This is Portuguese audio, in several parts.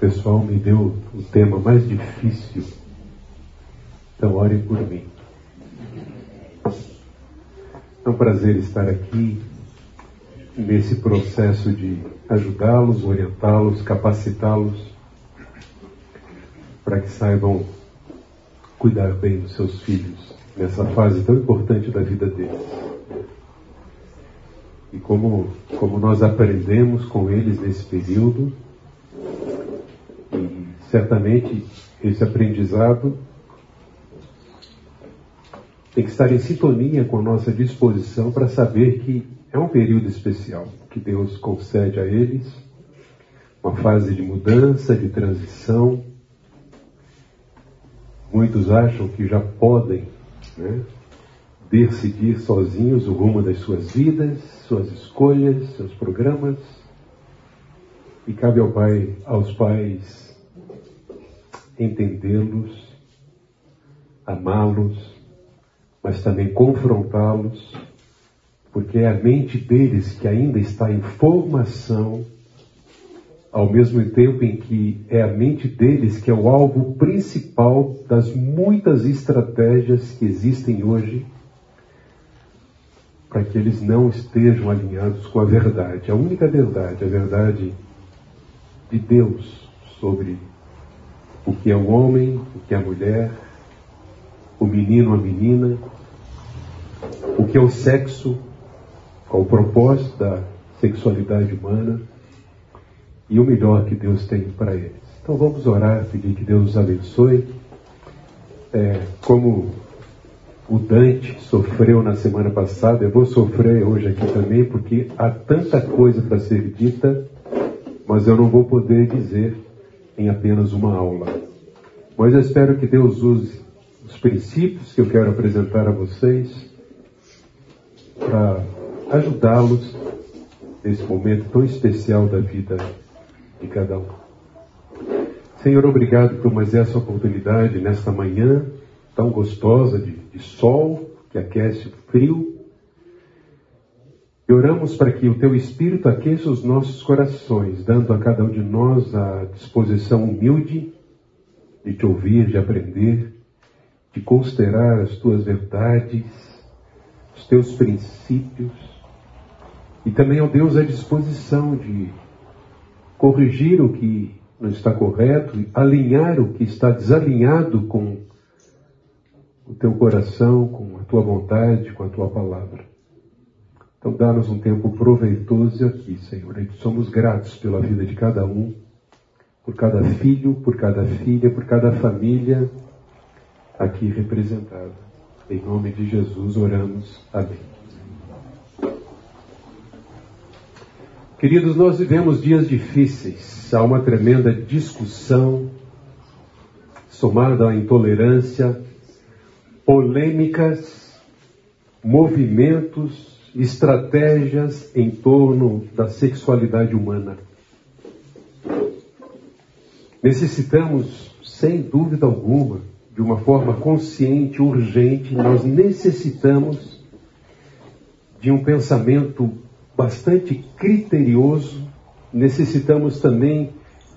pessoal me deu o tema mais difícil. Então, orem por mim. É um prazer estar aqui nesse processo de ajudá-los, orientá-los, capacitá-los para que saibam cuidar bem dos seus filhos nessa fase tão importante da vida deles. E como, como nós aprendemos com eles nesse período, certamente esse aprendizado tem que estar em sintonia com a nossa disposição para saber que é um período especial que Deus concede a eles, uma fase de mudança, de transição. Muitos acham que já podem né, decidir sozinhos o rumo das suas vidas, suas escolhas, seus programas. E cabe ao pai, aos pais entendê-los, amá-los, mas também confrontá-los, porque é a mente deles que ainda está em formação, ao mesmo tempo em que é a mente deles que é o alvo principal das muitas estratégias que existem hoje para que eles não estejam alinhados com a verdade, a única verdade, a verdade de Deus sobre o que é o homem, o que é a mulher, o menino, a menina, o que é o sexo, qual o propósito da sexualidade humana e o melhor que Deus tem para eles. Então vamos orar, pedir que Deus os abençoe. É, como o Dante sofreu na semana passada, eu vou sofrer hoje aqui também, porque há tanta coisa para ser dita, mas eu não vou poder dizer em apenas uma aula. Mas eu espero que Deus use os princípios que eu quero apresentar a vocês para ajudá-los nesse momento tão especial da vida de cada um. Senhor, obrigado por mais essa oportunidade nesta manhã tão gostosa de, de sol que aquece o frio. E oramos para que o teu Espírito aqueça os nossos corações, dando a cada um de nós a disposição humilde de te ouvir, de aprender, de considerar as tuas verdades, os teus princípios, e também, ó Deus, a disposição de corrigir o que não está correto, alinhar o que está desalinhado com o teu coração, com a tua vontade, com a tua palavra. Então, dá-nos um tempo proveitoso aqui, Senhor. E somos gratos pela vida de cada um, por cada filho, por cada filha, por cada família aqui representada. Em nome de Jesus oramos. Amém. Queridos, nós vivemos dias difíceis. Há uma tremenda discussão, somada à intolerância, polêmicas, movimentos, estratégias em torno da sexualidade humana. Necessitamos, sem dúvida alguma, de uma forma consciente, urgente, nós necessitamos de um pensamento bastante criterioso, necessitamos também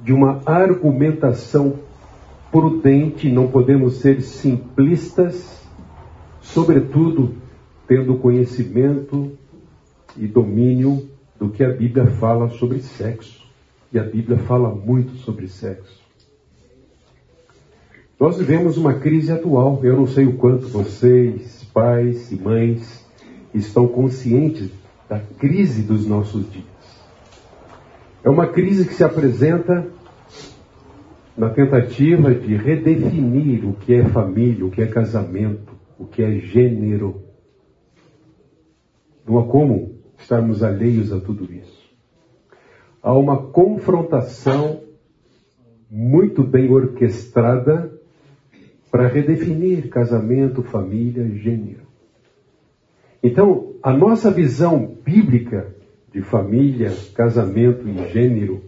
de uma argumentação prudente, não podemos ser simplistas, sobretudo tendo conhecimento e domínio do que a Bíblia fala sobre sexo. E a Bíblia fala muito sobre sexo. Nós vivemos uma crise atual. Eu não sei o quanto vocês, pais e mães, estão conscientes da crise dos nossos dias. É uma crise que se apresenta na tentativa de redefinir o que é família, o que é casamento, o que é gênero. Não há como estarmos alheios a tudo isso. Há uma confrontação muito bem orquestrada para redefinir casamento, família, gênero. Então, a nossa visão bíblica de família, casamento e gênero,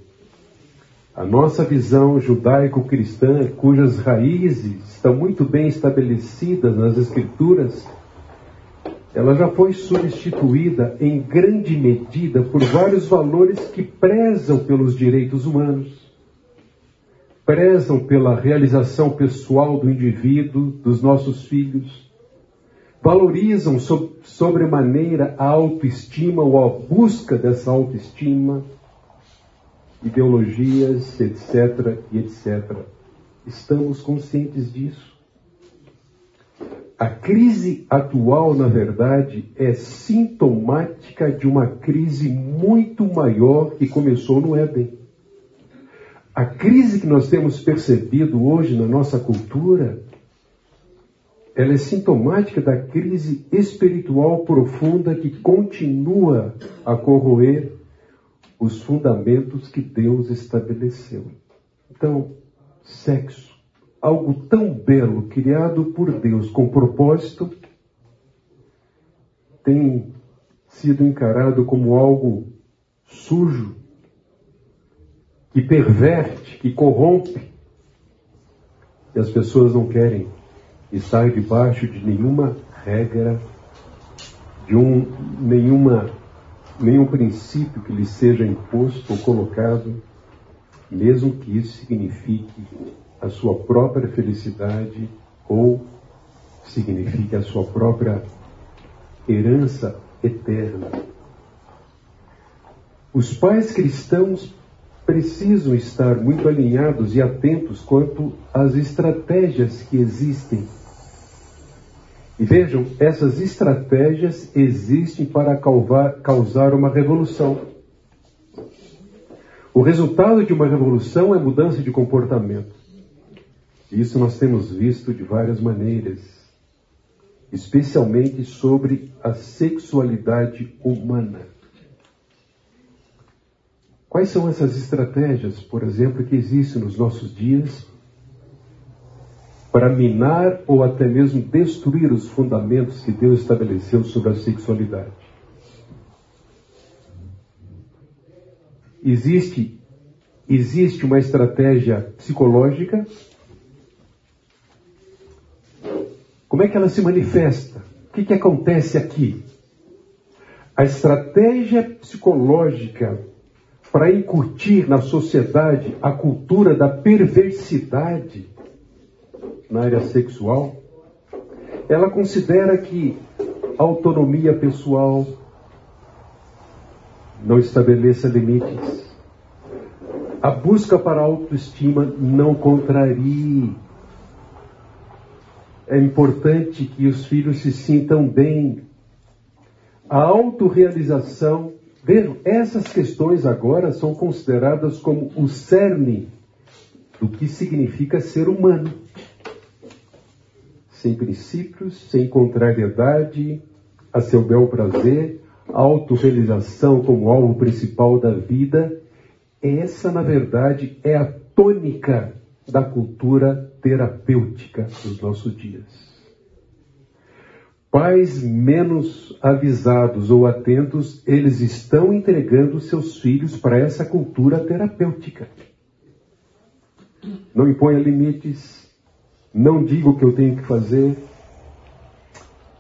a nossa visão judaico-cristã, cujas raízes estão muito bem estabelecidas nas Escrituras, ela já foi substituída em grande medida por vários valores que prezam pelos direitos humanos. prezam pela realização pessoal do indivíduo, dos nossos filhos, valorizam so sobremaneira a autoestima ou a busca dessa autoestima, ideologias, etc. e etc. Estamos conscientes disso. A crise atual, na verdade, é sintomática de uma crise muito maior que começou no Éden. A crise que nós temos percebido hoje na nossa cultura, ela é sintomática da crise espiritual profunda que continua a corroer os fundamentos que Deus estabeleceu. Então, sexo, algo tão belo, criado por Deus com propósito, tem sido encarado como algo sujo, que perverte, que corrompe. E as pessoas não querem estar debaixo de nenhuma regra, de um, nenhuma, nenhum princípio que lhe seja imposto ou colocado, mesmo que isso signifique a sua própria felicidade ou signifique a sua própria herança eterna. Os pais cristãos precisam estar muito alinhados e atentos quanto às estratégias que existem. E vejam, essas estratégias existem para causar uma revolução. O resultado de uma revolução é mudança de comportamento. Isso nós temos visto de várias maneiras, especialmente sobre a sexualidade humana. Quais são essas estratégias, por exemplo, que existem nos nossos dias para minar ou até mesmo destruir os fundamentos que Deus estabeleceu sobre a sexualidade? Existe existe uma estratégia psicológica Como é que ela se manifesta? O que, que acontece aqui? A estratégia psicológica para incutir na sociedade a cultura da perversidade na área sexual, ela considera que a autonomia pessoal não estabeleça limites. A busca para a autoestima não contrarie é importante que os filhos se sintam bem. A autorrealização, vejam, essas questões agora são consideradas como o cerne do que significa ser humano. Sem princípios, sem contrariedade, a seu bel prazer, autorrealização como alvo principal da vida, essa, na verdade, é a tônica da cultura terapêutica dos nossos dias. Pais menos avisados ou atentos, eles estão entregando seus filhos para essa cultura terapêutica. Não imponha limites, não diga o que eu tenho que fazer.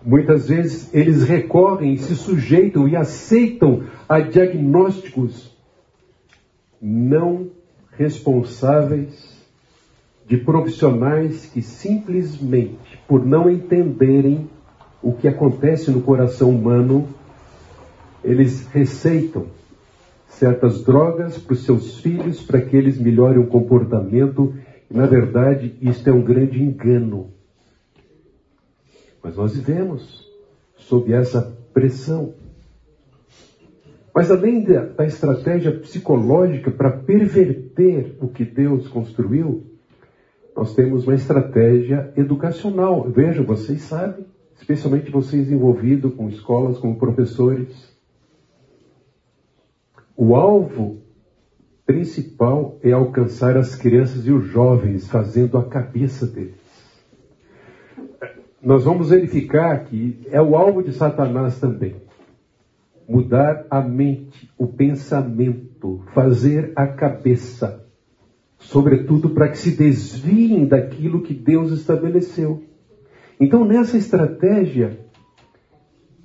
Muitas vezes eles recorrem, se sujeitam e aceitam a diagnósticos não responsáveis de profissionais que simplesmente, por não entenderem o que acontece no coração humano, eles receitam certas drogas para os seus filhos para que eles melhorem o comportamento. Na verdade, isto é um grande engano. Mas nós vivemos sob essa pressão. Mas além da, da estratégia psicológica para perverter o que Deus construiu, nós temos uma estratégia educacional. Veja, vocês sabem, especialmente vocês envolvidos com escolas, como professores. O alvo principal é alcançar as crianças e os jovens, fazendo a cabeça deles. Nós vamos verificar que é o alvo de Satanás também. Mudar a mente, o pensamento, fazer a cabeça sobretudo para que se desviem daquilo que Deus estabeleceu. Então, nessa estratégia,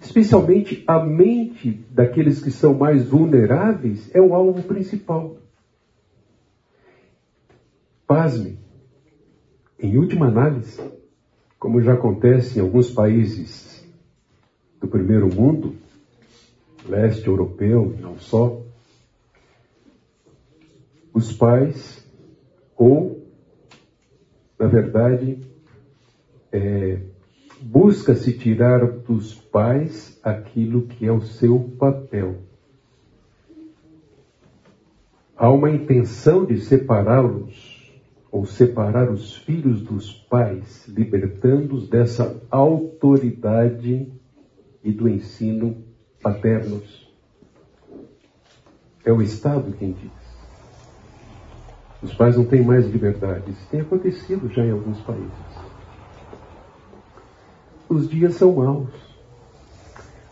especialmente a mente daqueles que são mais vulneráveis é o alvo principal. pasme, em última análise, como já acontece em alguns países do primeiro mundo, leste europeu, não só, os pais, ou, na verdade, é, busca-se tirar dos pais aquilo que é o seu papel. Há uma intenção de separá-los ou separar os filhos dos pais, libertando-os dessa autoridade e do ensino paternos. É o Estado quem diz. Os pais não têm mais liberdade. Isso tem acontecido já em alguns países. Os dias são maus.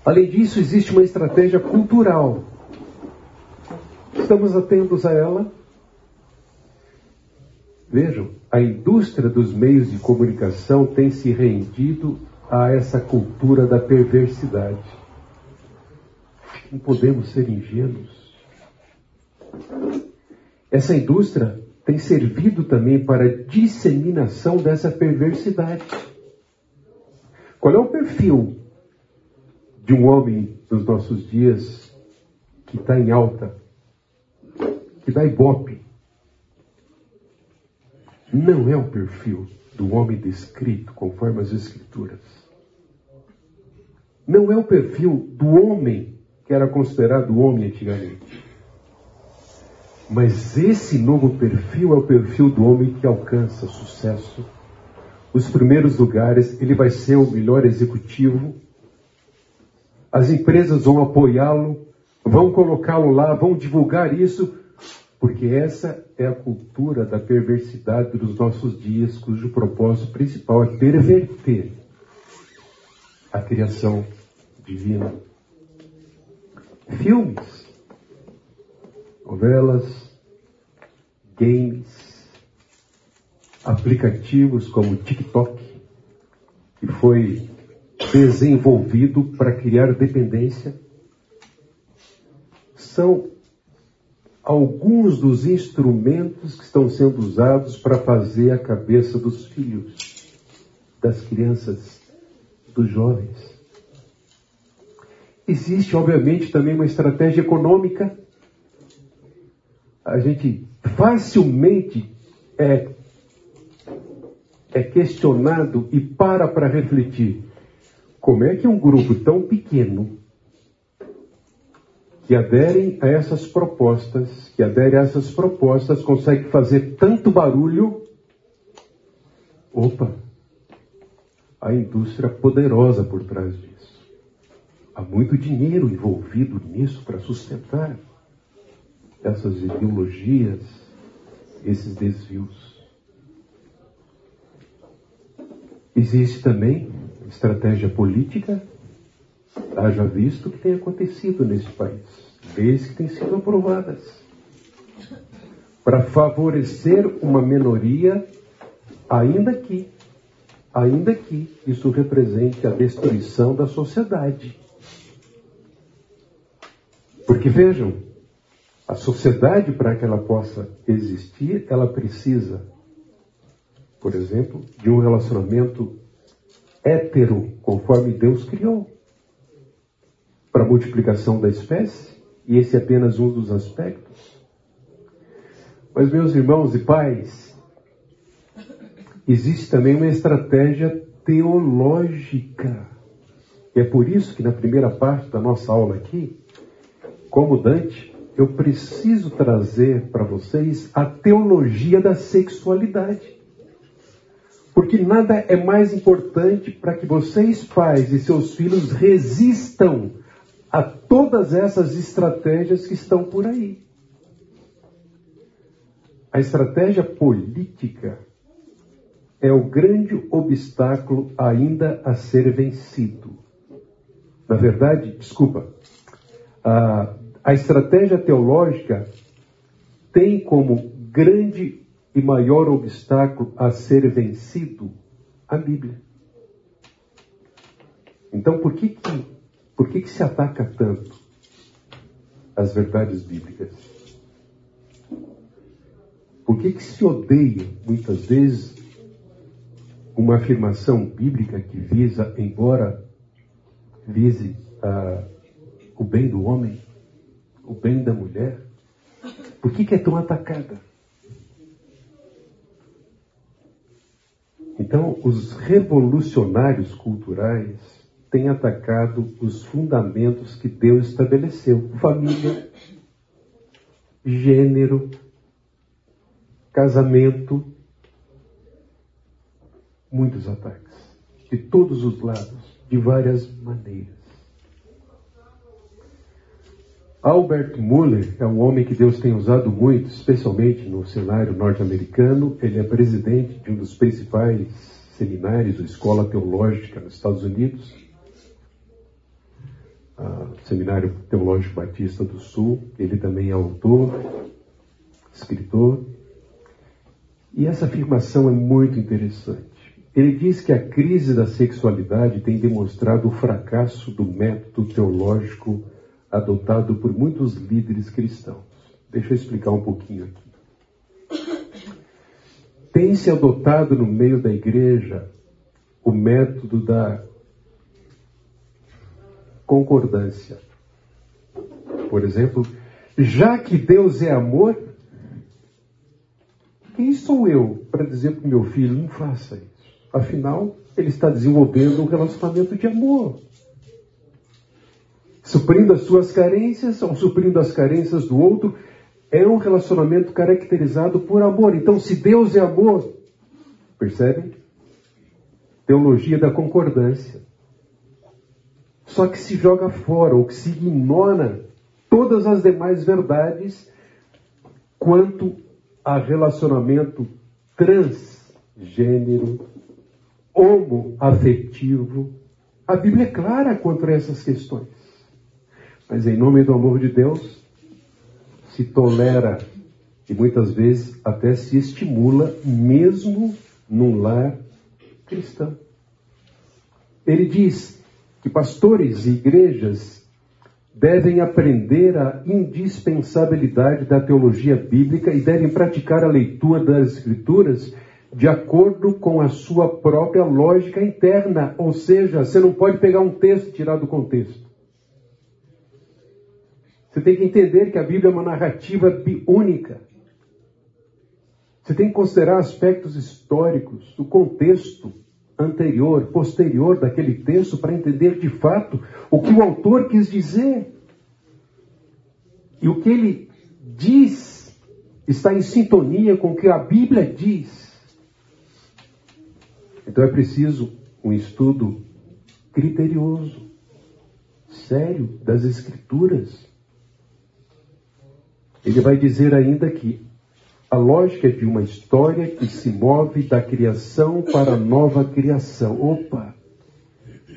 Além disso, existe uma estratégia cultural. Estamos atentos a ela? Vejam, a indústria dos meios de comunicação tem se rendido a essa cultura da perversidade. Não podemos ser ingênuos. Essa indústria tem servido também para a disseminação dessa perversidade. Qual é o perfil de um homem dos nossos dias que está em alta, que dá ibope? Não é o perfil do homem descrito conforme as Escrituras. Não é o perfil do homem que era considerado homem antigamente. Mas esse novo perfil é o perfil do homem que alcança sucesso. Os primeiros lugares, ele vai ser o melhor executivo. As empresas vão apoiá-lo, vão colocá-lo lá, vão divulgar isso, porque essa é a cultura da perversidade dos nossos dias, cujo propósito principal é perverter a criação divina. Filmes novelas, games, aplicativos como TikTok, que foi desenvolvido para criar dependência, são alguns dos instrumentos que estão sendo usados para fazer a cabeça dos filhos, das crianças, dos jovens. Existe, obviamente, também uma estratégia econômica a gente facilmente é, é questionado e para para refletir. Como é que um grupo tão pequeno que aderem a essas propostas, que aderem a essas propostas, consegue fazer tanto barulho? Opa, a indústria poderosa por trás disso. Há muito dinheiro envolvido nisso para sustentar essas ideologias, esses desvios. Existe também estratégia política, haja visto o que tem acontecido nesse país, leis que têm sido aprovadas, para favorecer uma minoria, ainda que, ainda que isso represente a destruição da sociedade. Porque vejam, a sociedade, para que ela possa existir, ela precisa, por exemplo, de um relacionamento hétero, conforme Deus criou, para a multiplicação da espécie, e esse é apenas um dos aspectos. Mas, meus irmãos e pais, existe também uma estratégia teológica. E é por isso que na primeira parte da nossa aula aqui, como Dante, eu preciso trazer para vocês a teologia da sexualidade. Porque nada é mais importante para que vocês, pais e seus filhos, resistam a todas essas estratégias que estão por aí. A estratégia política é o grande obstáculo ainda a ser vencido. Na verdade, desculpa, a estratégia teológica tem como grande e maior obstáculo a ser vencido a Bíblia. Então, por que, que, por que, que se ataca tanto as verdades bíblicas? Por que, que se odeia muitas vezes uma afirmação bíblica que visa, embora vise uh, o bem do homem, o bem da mulher, por que, que é tão atacada? Então, os revolucionários culturais têm atacado os fundamentos que Deus estabeleceu: família, gênero, casamento. Muitos ataques, de todos os lados, de várias maneiras. Albert Muller é um homem que Deus tem usado muito, especialmente no cenário norte-americano. Ele é presidente de um dos principais seminários, ou escola teológica nos Estados Unidos, Seminário Teológico Batista do Sul. Ele também é autor, escritor. E essa afirmação é muito interessante. Ele diz que a crise da sexualidade tem demonstrado o fracasso do método teológico adotado por muitos líderes cristãos. Deixa eu explicar um pouquinho aqui. Tem se adotado no meio da igreja o método da concordância. Por exemplo, já que Deus é amor, quem sou eu para dizer para o meu filho não faça isso? Afinal, ele está desenvolvendo um relacionamento de amor suprindo as suas carências ou suprindo as carências do outro, é um relacionamento caracterizado por amor. Então, se Deus é amor, percebe? Teologia da concordância. Só que se joga fora ou que se ignora todas as demais verdades quanto a relacionamento transgênero, homoafetivo. A Bíblia é clara quanto a essas questões. Mas em nome do amor de Deus, se tolera e muitas vezes até se estimula, mesmo num lar cristão. Ele diz que pastores e igrejas devem aprender a indispensabilidade da teologia bíblica e devem praticar a leitura das Escrituras de acordo com a sua própria lógica interna. Ou seja, você não pode pegar um texto e tirar do contexto. Você tem que entender que a Bíblia é uma narrativa única. Você tem que considerar aspectos históricos, o contexto anterior, posterior daquele texto para entender de fato o que o autor quis dizer. E o que ele diz está em sintonia com o que a Bíblia diz. Então é preciso um estudo criterioso, sério das Escrituras. Ele vai dizer ainda que a lógica é de uma história que se move da criação para a nova criação. Opa!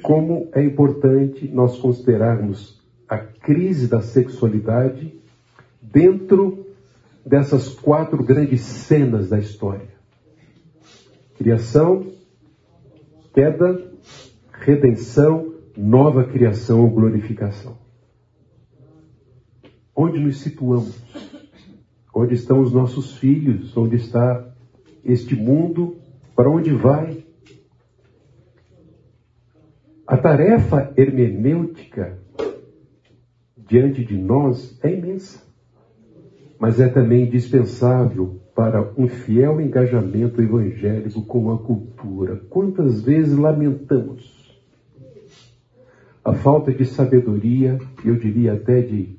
Como é importante nós considerarmos a crise da sexualidade dentro dessas quatro grandes cenas da história: criação, queda, redenção, nova criação ou glorificação. Onde nos situamos? Onde estão os nossos filhos? Onde está este mundo? Para onde vai? A tarefa hermenêutica diante de nós é imensa, mas é também indispensável para um fiel engajamento evangélico com a cultura. Quantas vezes lamentamos a falta de sabedoria, eu diria até de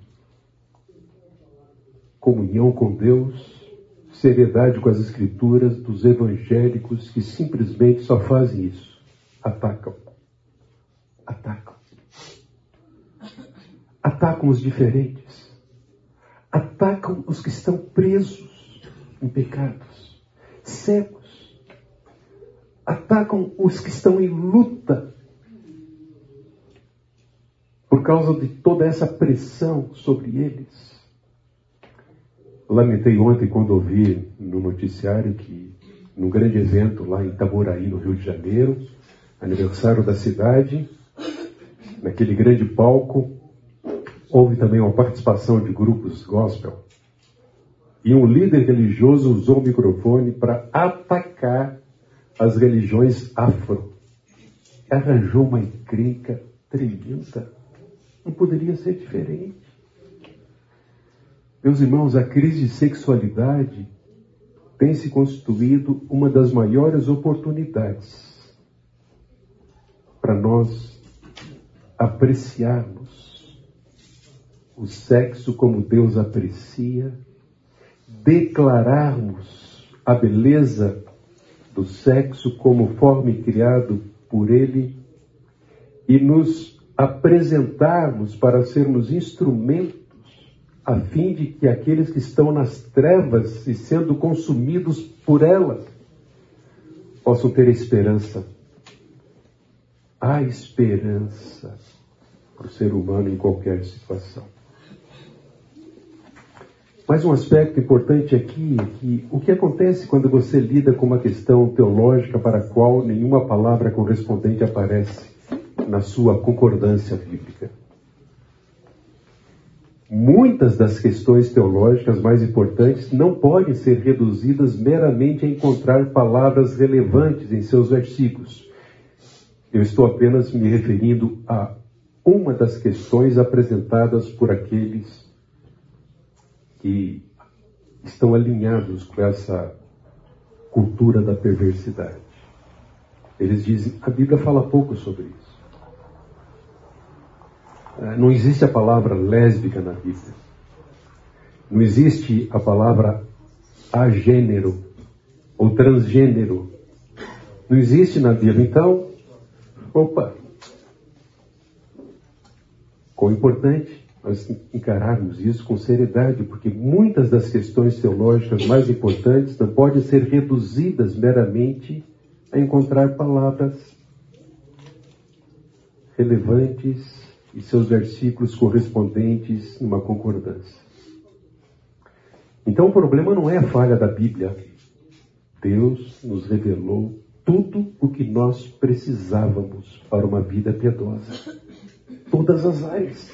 comunhão com Deus, seriedade com as Escrituras dos evangélicos que simplesmente só fazem isso. Atacam. Atacam. Atacam os diferentes. Atacam os que estão presos em pecados, cegos. Atacam os que estão em luta por causa de toda essa pressão sobre eles. Lamentei ontem quando ouvi no noticiário que, num grande evento lá em Itaboraí, no Rio de Janeiro, aniversário da cidade, naquele grande palco, houve também uma participação de grupos gospel. E um líder religioso usou o microfone para atacar as religiões afro. Arranjou uma encrenca tremenda. Não poderia ser diferente. Meus irmãos, a crise de sexualidade tem se constituído uma das maiores oportunidades para nós apreciarmos o sexo como Deus aprecia, declararmos a beleza do sexo como forma criado por Ele e nos apresentarmos para sermos instrumentos a fim de que aqueles que estão nas trevas e sendo consumidos por elas possam ter esperança. Há esperança para o ser humano em qualquer situação. Mas um aspecto importante aqui é que o que acontece quando você lida com uma questão teológica para a qual nenhuma palavra correspondente aparece na sua concordância bíblica? Muitas das questões teológicas mais importantes não podem ser reduzidas meramente a encontrar palavras relevantes em seus versículos. Eu estou apenas me referindo a uma das questões apresentadas por aqueles que estão alinhados com essa cultura da perversidade. Eles dizem, a Bíblia fala pouco sobre isso. É, não existe a palavra lésbica na Bíblia. Não existe a palavra agênero ou transgênero. Não existe na Bíblia. Então, opa, quão importante nós encararmos isso com seriedade, porque muitas das questões teológicas mais importantes não podem ser reduzidas meramente a encontrar palavras relevantes e seus versículos correspondentes numa concordância. Então o problema não é a falha da Bíblia. Deus nos revelou tudo o que nós precisávamos para uma vida piedosa. Todas as áreas.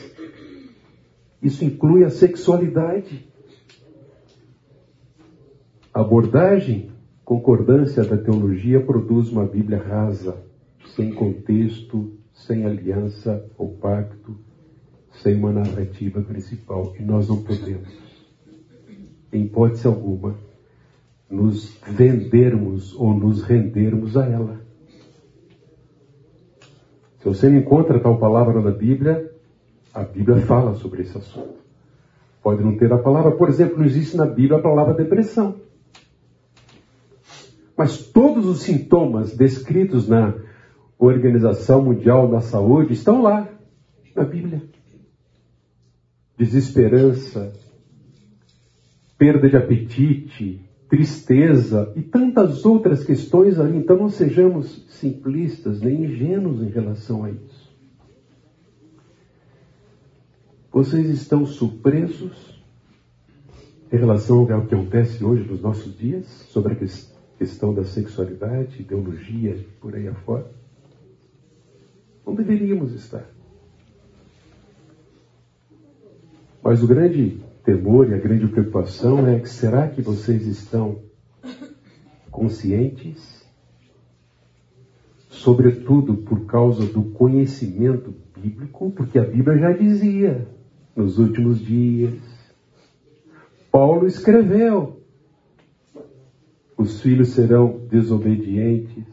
Isso inclui a sexualidade. A abordagem, concordância da teologia produz uma Bíblia rasa, sem contexto, sem aliança ou pacto, sem uma narrativa principal. E nós não podemos, em hipótese alguma, nos vendermos ou nos rendermos a ela. Se você não encontra tal palavra na Bíblia, a Bíblia fala sobre esse assunto. Pode não ter a palavra, por exemplo, não existe na Bíblia a palavra depressão. Mas todos os sintomas descritos na Organização Mundial da Saúde estão lá na Bíblia. Desesperança, perda de apetite, tristeza e tantas outras questões ali. Então não sejamos simplistas nem ingênuos em relação a isso. Vocês estão surpresos em relação ao que acontece hoje nos nossos dias sobre a questão da sexualidade, ideologia, por aí afora? Não deveríamos estar. Mas o grande temor e a grande preocupação é que será que vocês estão conscientes, sobretudo por causa do conhecimento bíblico, porque a Bíblia já dizia nos últimos dias. Paulo escreveu: os filhos serão desobedientes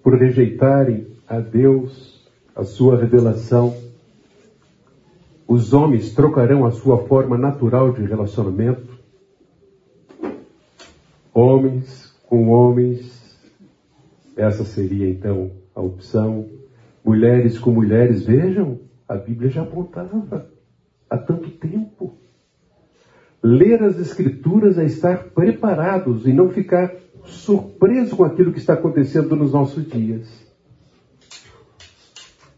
por rejeitarem a Deus, a sua revelação. Os homens trocarão a sua forma natural de relacionamento. Homens com homens, essa seria então a opção. Mulheres com mulheres, vejam, a Bíblia já apontava há tanto tempo. Ler as Escrituras é estar preparados e não ficar surpreso com aquilo que está acontecendo nos nossos dias.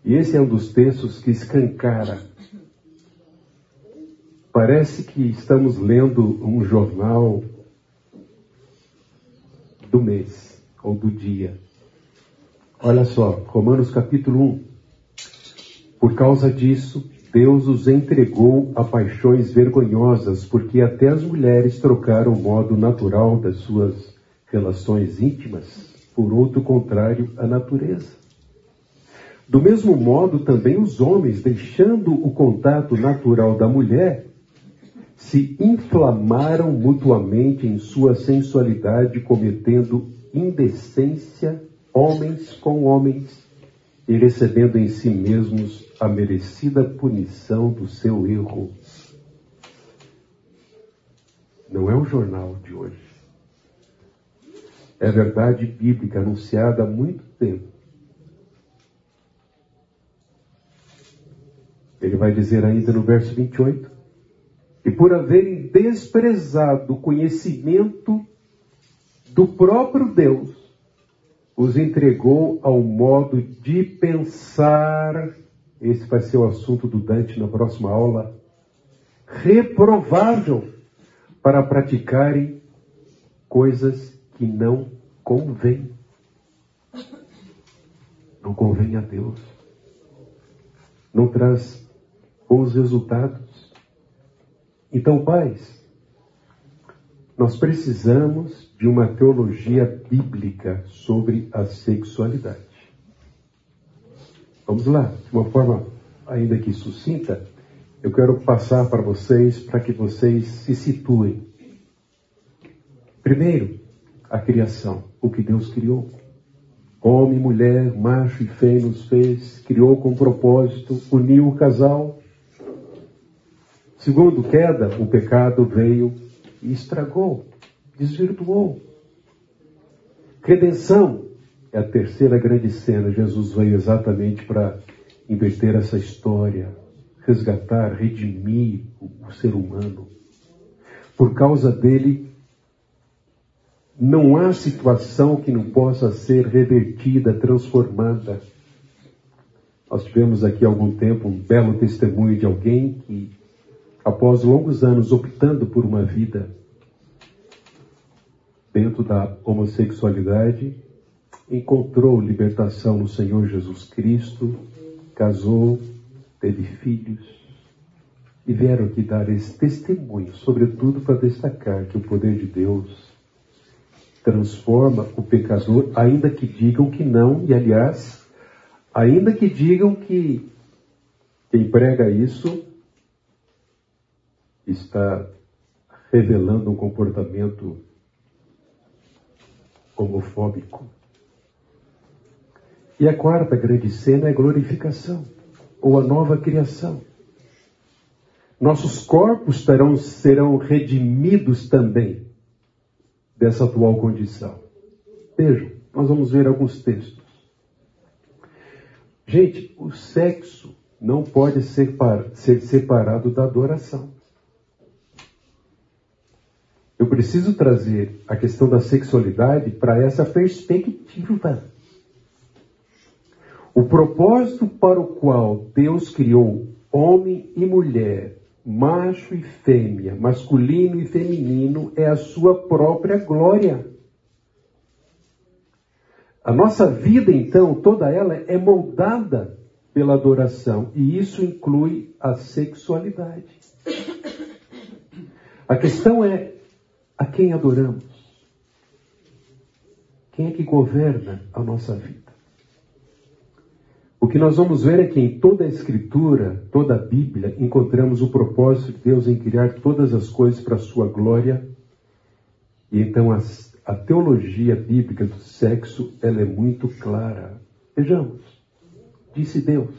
E esse é um dos textos que escancara. Parece que estamos lendo um jornal do mês ou do dia. Olha só, Romanos capítulo 1. Por causa disso, Deus os entregou a paixões vergonhosas, porque até as mulheres trocaram o modo natural das suas relações íntimas por outro contrário à natureza. Do mesmo modo, também os homens, deixando o contato natural da mulher, se inflamaram mutuamente em sua sensualidade, cometendo indecência homens com homens e recebendo em si mesmos a merecida punição do seu erro. Não é o jornal de hoje. É verdade bíblica anunciada há muito tempo. Ele vai dizer ainda no verso 28: E por haverem desprezado o conhecimento do próprio Deus, os entregou ao modo de pensar. Esse vai ser o assunto do Dante na próxima aula. Reprovável para praticarem coisas que não convêm. Não convém a Deus. Não traz bons resultados. Então, pais, nós precisamos de uma teologia bíblica sobre a sexualidade. Vamos lá, de uma forma ainda que sucinta, eu quero passar para vocês para que vocês se situem. Primeiro, a criação, o que Deus criou. Homem, mulher, macho e fêmea nos fez, criou com propósito, uniu o casal. Segundo, queda, o pecado veio e estragou, desvirtuou. Redenção é a terceira grande cena. Jesus veio exatamente para inverter essa história, resgatar, redimir o, ser humano. Por causa dele, não há situação que não possa ser revertida, transformada. Nós tivemos aqui há algum tempo um belo testemunho de alguém que após longos anos optando por uma vida dentro da homossexualidade, encontrou libertação no Senhor Jesus Cristo, casou, teve filhos e vieram aqui dar esse testemunho, sobretudo para destacar que o poder de Deus transforma o pecador, ainda que digam que não, e aliás, ainda que digam que quem prega isso está revelando um comportamento homofóbico. E a quarta grande cena é glorificação, ou a nova criação. Nossos corpos terão, serão redimidos também dessa atual condição. Vejam, nós vamos ver alguns textos. Gente, o sexo não pode ser, ser separado da adoração. Eu preciso trazer a questão da sexualidade para essa perspectiva. O propósito para o qual Deus criou homem e mulher, macho e fêmea, masculino e feminino, é a sua própria glória. A nossa vida, então, toda ela é moldada pela adoração, e isso inclui a sexualidade. A questão é a quem adoramos? Quem é que governa a nossa vida? O que nós vamos ver é que em toda a Escritura, toda a Bíblia, encontramos o propósito de Deus em criar todas as coisas para a sua glória. E então a, teologia bíblica do sexo, ela é muito clara. Vejamos, disse Deus,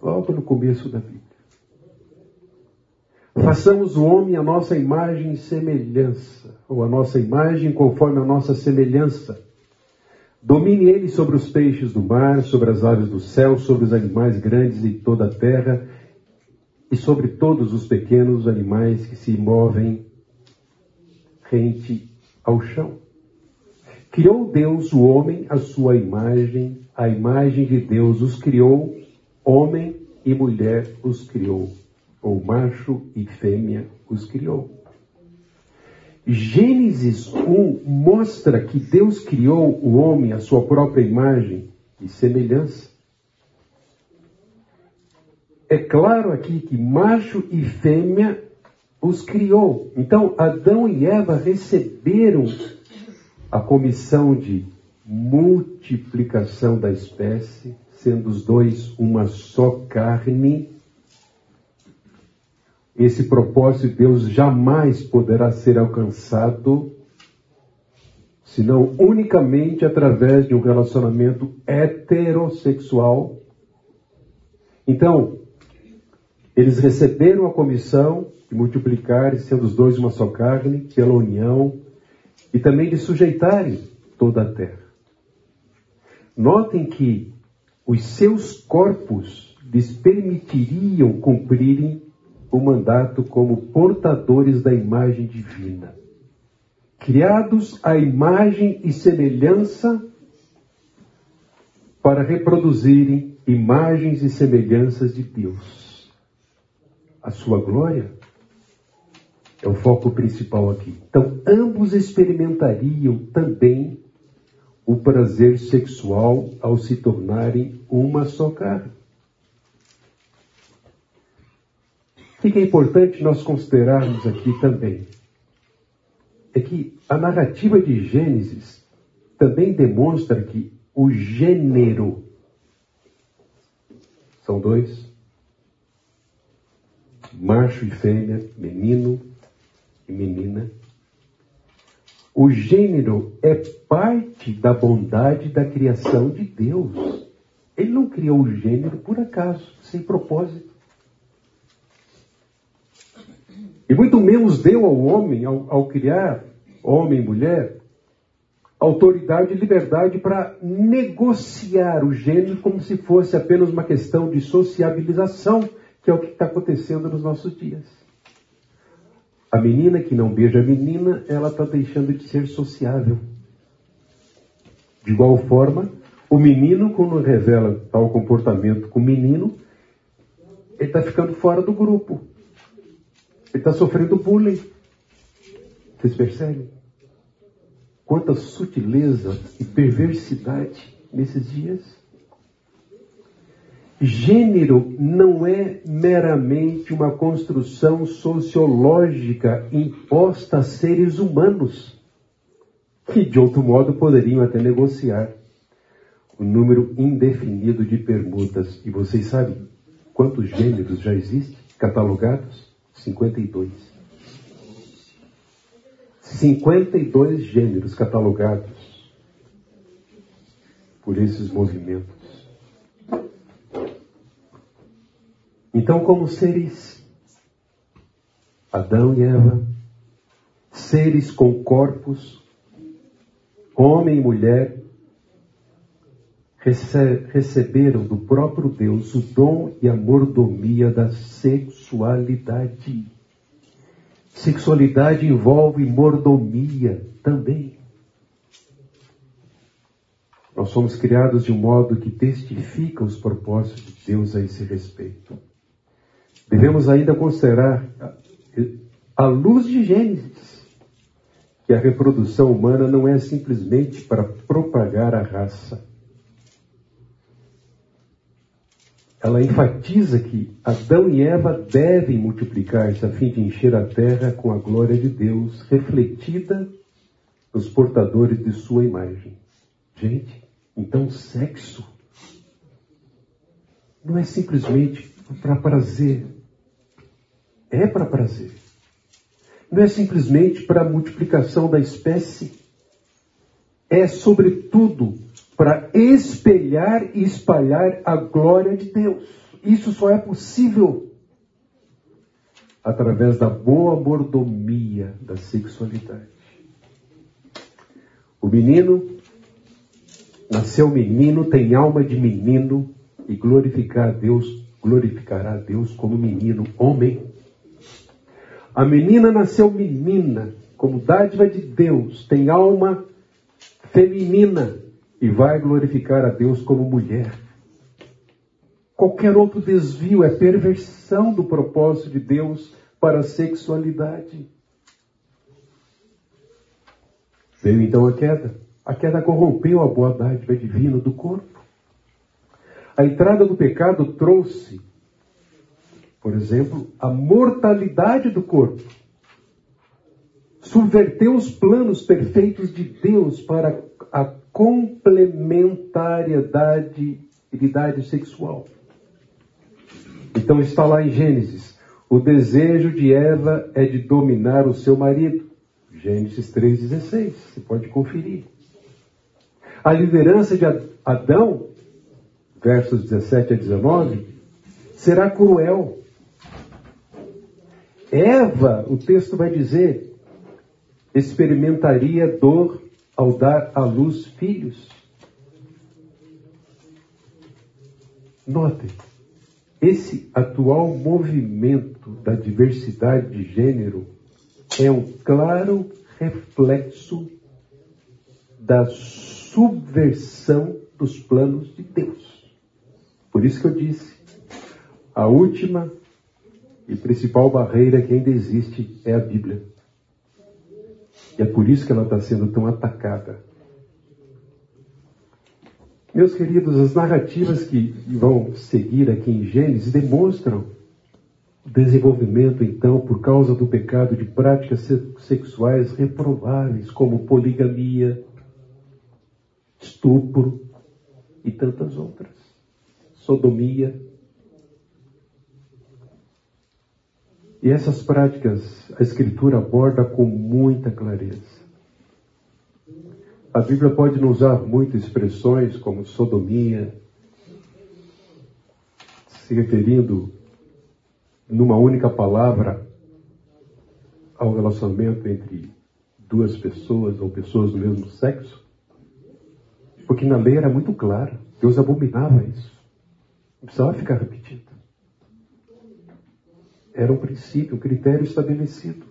logo no começo da Bíblia. Façamos o homem a nossa imagem e semelhança, ou a nossa imagem conforme a nossa semelhança. Domine ele sobre os peixes do mar, sobre as aves do céu, sobre os animais grandes de toda a terra e sobre todos os pequenos animais que se movem rente ao chão. Criou Deus o homem à sua imagem, a imagem de Deus os criou, homem e mulher os criou ou macho e fêmea os criou. Gênesis 1 mostra que Deus criou o homem à sua própria imagem e semelhança. é claro aqui que macho e fêmea os criou. Então, Adão e Eva receberam a comissão de multiplicação da espécie, sendo os dois uma só carne. Esse propósito de Deus jamais poderá ser alcançado senão unicamente através de um relacionamento heterossexual. Então, eles receberam a comissão de multiplicar, sendo os dois uma só carne, pela união, e também de sujeitarem toda a terra. Notem que os seus corpos lhes permitiriam cumprirem o mandato como portadores da imagem divina. Criados à imagem e semelhança para reproduzirem imagens e semelhanças de Deus. A sua glória é o foco principal aqui. Então, ambos experimentariam também o prazer sexual ao se tornarem uma só carne. O que é importante nós considerarmos aqui também é que a narrativa de Gênesis também demonstra que o gênero são dois, macho e fêmea, menino e menina. O gênero é parte da bondade da criação de Deus. Ele não criou o gênero por acaso, sem propósito. E muito menos deu ao homem, ao, ao criar homem e mulher, autoridade e liberdade para negociar o gênero como se fosse apenas uma questão de sociabilização, que é o que está acontecendo nos nossos dias. A menina que não beija a menina, ela está deixando de ser sociável. De igual forma, o menino, quando revela tal comportamento com o menino, ele está ficando fora do grupo. Ele está sofrendo bullying. Vocês percebem? Quanta sutileza e perversidade nesses dias. Gênero não é meramente uma construção sociológica imposta a seres humanos, que de outro modo poderiam até negociar o um número indefinido de permutas. E vocês sabem quantos gêneros já existem catalogados? 52. 52 gêneros catalogados por esses movimentos. Então, como seres, Adão e Eva, seres com corpos, homem e mulher, receberam do próprio Deus o dom e a mordomia da sexualidade. Sexualidade envolve mordomia também. Nós somos criados de um modo que testifica os propósitos de Deus a esse respeito. Devemos ainda considerar, à luz de Gênesis, que a reprodução humana não é simplesmente para propagar a raça ela enfatiza que Adão e Eva devem multiplicar-se a fim de encher a terra com a glória de Deus refletida nos portadores de sua imagem. Gente, então sexo não é simplesmente para prazer. É para prazer. Não é simplesmente para multiplicação da espécie. É, sobretudo, para espelhar e espalhar a glória de Deus. Isso só é possível através da boa mordomia da sexualidade. O menino nasceu menino, tem alma de menino e glorificar a Deus, glorificará a Deus como menino, homem. A menina nasceu menina, como dádiva de Deus, tem alma feminina e vai glorificar a Deus como mulher. Qualquer outro desvio é perversão do propósito de Deus para a sexualidade. Veio então a queda. A queda corrompeu a boa dádiva divina do corpo. A entrada do pecado trouxe Por exemplo, a mortalidade do corpo. Subverteu os planos perfeitos de Deus para a complementariedade sexual. Então está lá em Gênesis: o desejo de Eva é de dominar o seu marido. Gênesis 3,16, você pode conferir. A liderança de Adão, versos 17 a 19, será cruel. Eva, o texto vai dizer, experimentaria dor ao dar à luz filhos. Notem, esse atual movimento da diversidade de gênero é um claro reflexo da subversão dos planos de Deus. Por isso que eu disse, a última e principal barreira que ainda existe é a Bíblia. E é por isso que ela está sendo tão atacada. Meus queridos, as narrativas que vão seguir aqui em Gênesis demonstram o desenvolvimento, então, por causa do pecado de práticas sexuais reprováveis, como poligamia, estupro e tantas outras, sodomia. E essas práticas a Escritura aborda com muita clareza. A Bíblia pode não usar muitas expressões como sodomia, se referindo numa única palavra ao relacionamento entre duas pessoas ou pessoas do mesmo sexo? Porque na lei era muito claro, Deus abominava isso. Não precisava ficar repetido. Era um princípio, um critério estabelecido.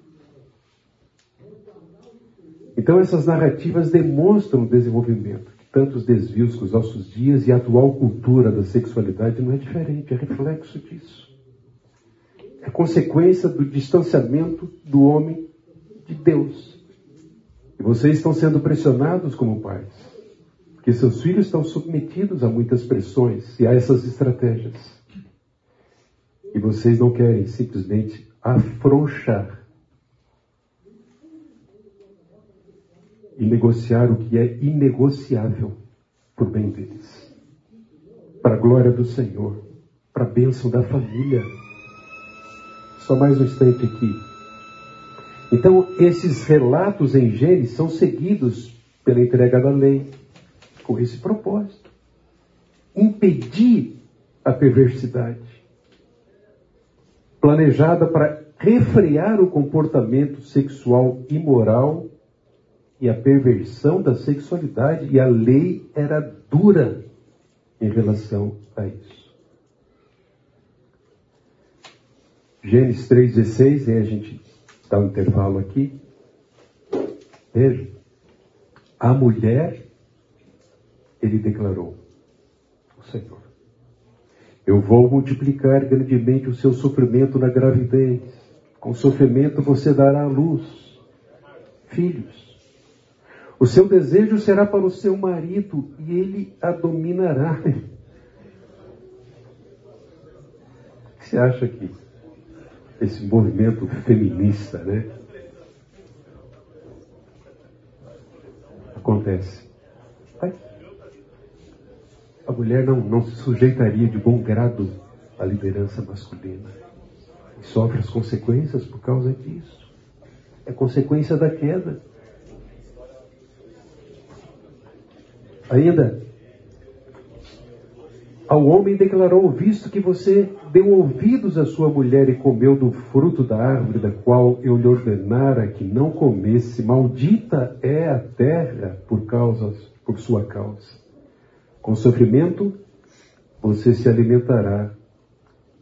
Então essas narrativas demonstram o desenvolvimento de tantos desvios com os nossos dias e a atual cultura da sexualidade não é diferente, é reflexo disso é consequência do distanciamento do homem de Deus. E vocês estão sendo pressionados como pais, porque seus filhos estão submetidos a muitas pressões e a essas estratégias. E vocês não querem simplesmente afrouxar e negociar o que é inegociável por bem deles. Para a glória do Senhor, para a bênção da família. Só mais um instante aqui. Então, esses relatos em Gênesis são seguidos pela entrega da lei, com esse propósito: impedir a perversidade, planejada para refrear o comportamento sexual imoral e a perversão da sexualidade, e a lei era dura em relação a isso. Gênesis 3,16, aí a gente dá um intervalo aqui. Veja, a mulher, ele declarou, o Senhor, eu vou multiplicar grandemente o seu sofrimento na gravidez. Com sofrimento você dará à luz filhos. O seu desejo será para o seu marido e ele a dominará. O que você acha aqui? esse movimento feminista, né? Acontece. A mulher não, não se sujeitaria de bom grado à liderança masculina. E sofre as consequências por causa disso. É consequência da queda. Ainda, ao homem declarou: Visto que você deu ouvidos à sua mulher e comeu do fruto da árvore da qual eu lhe ordenara que não comesse, maldita é a terra por causa por sua causa. Com sofrimento você se alimentará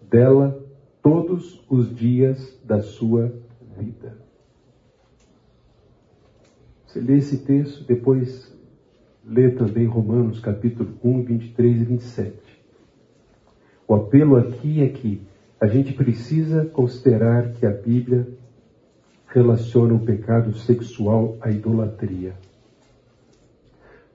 dela todos os dias da sua vida. Você lê esse texto, depois lê também Romanos capítulo 1, 23 e 27. O apelo aqui é que a gente precisa considerar que a Bíblia relaciona o pecado sexual à idolatria.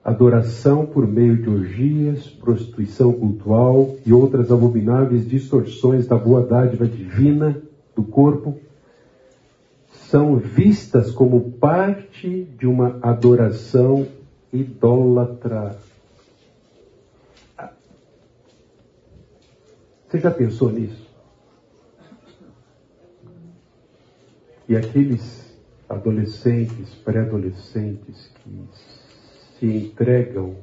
Adoração por meio de orgias, prostituição cultual e outras abomináveis distorções da boa dádiva divina do corpo, são vistas como parte de uma adoração idólatra. Você já pensou nisso? E aqueles adolescentes, pré-adolescentes que se entregam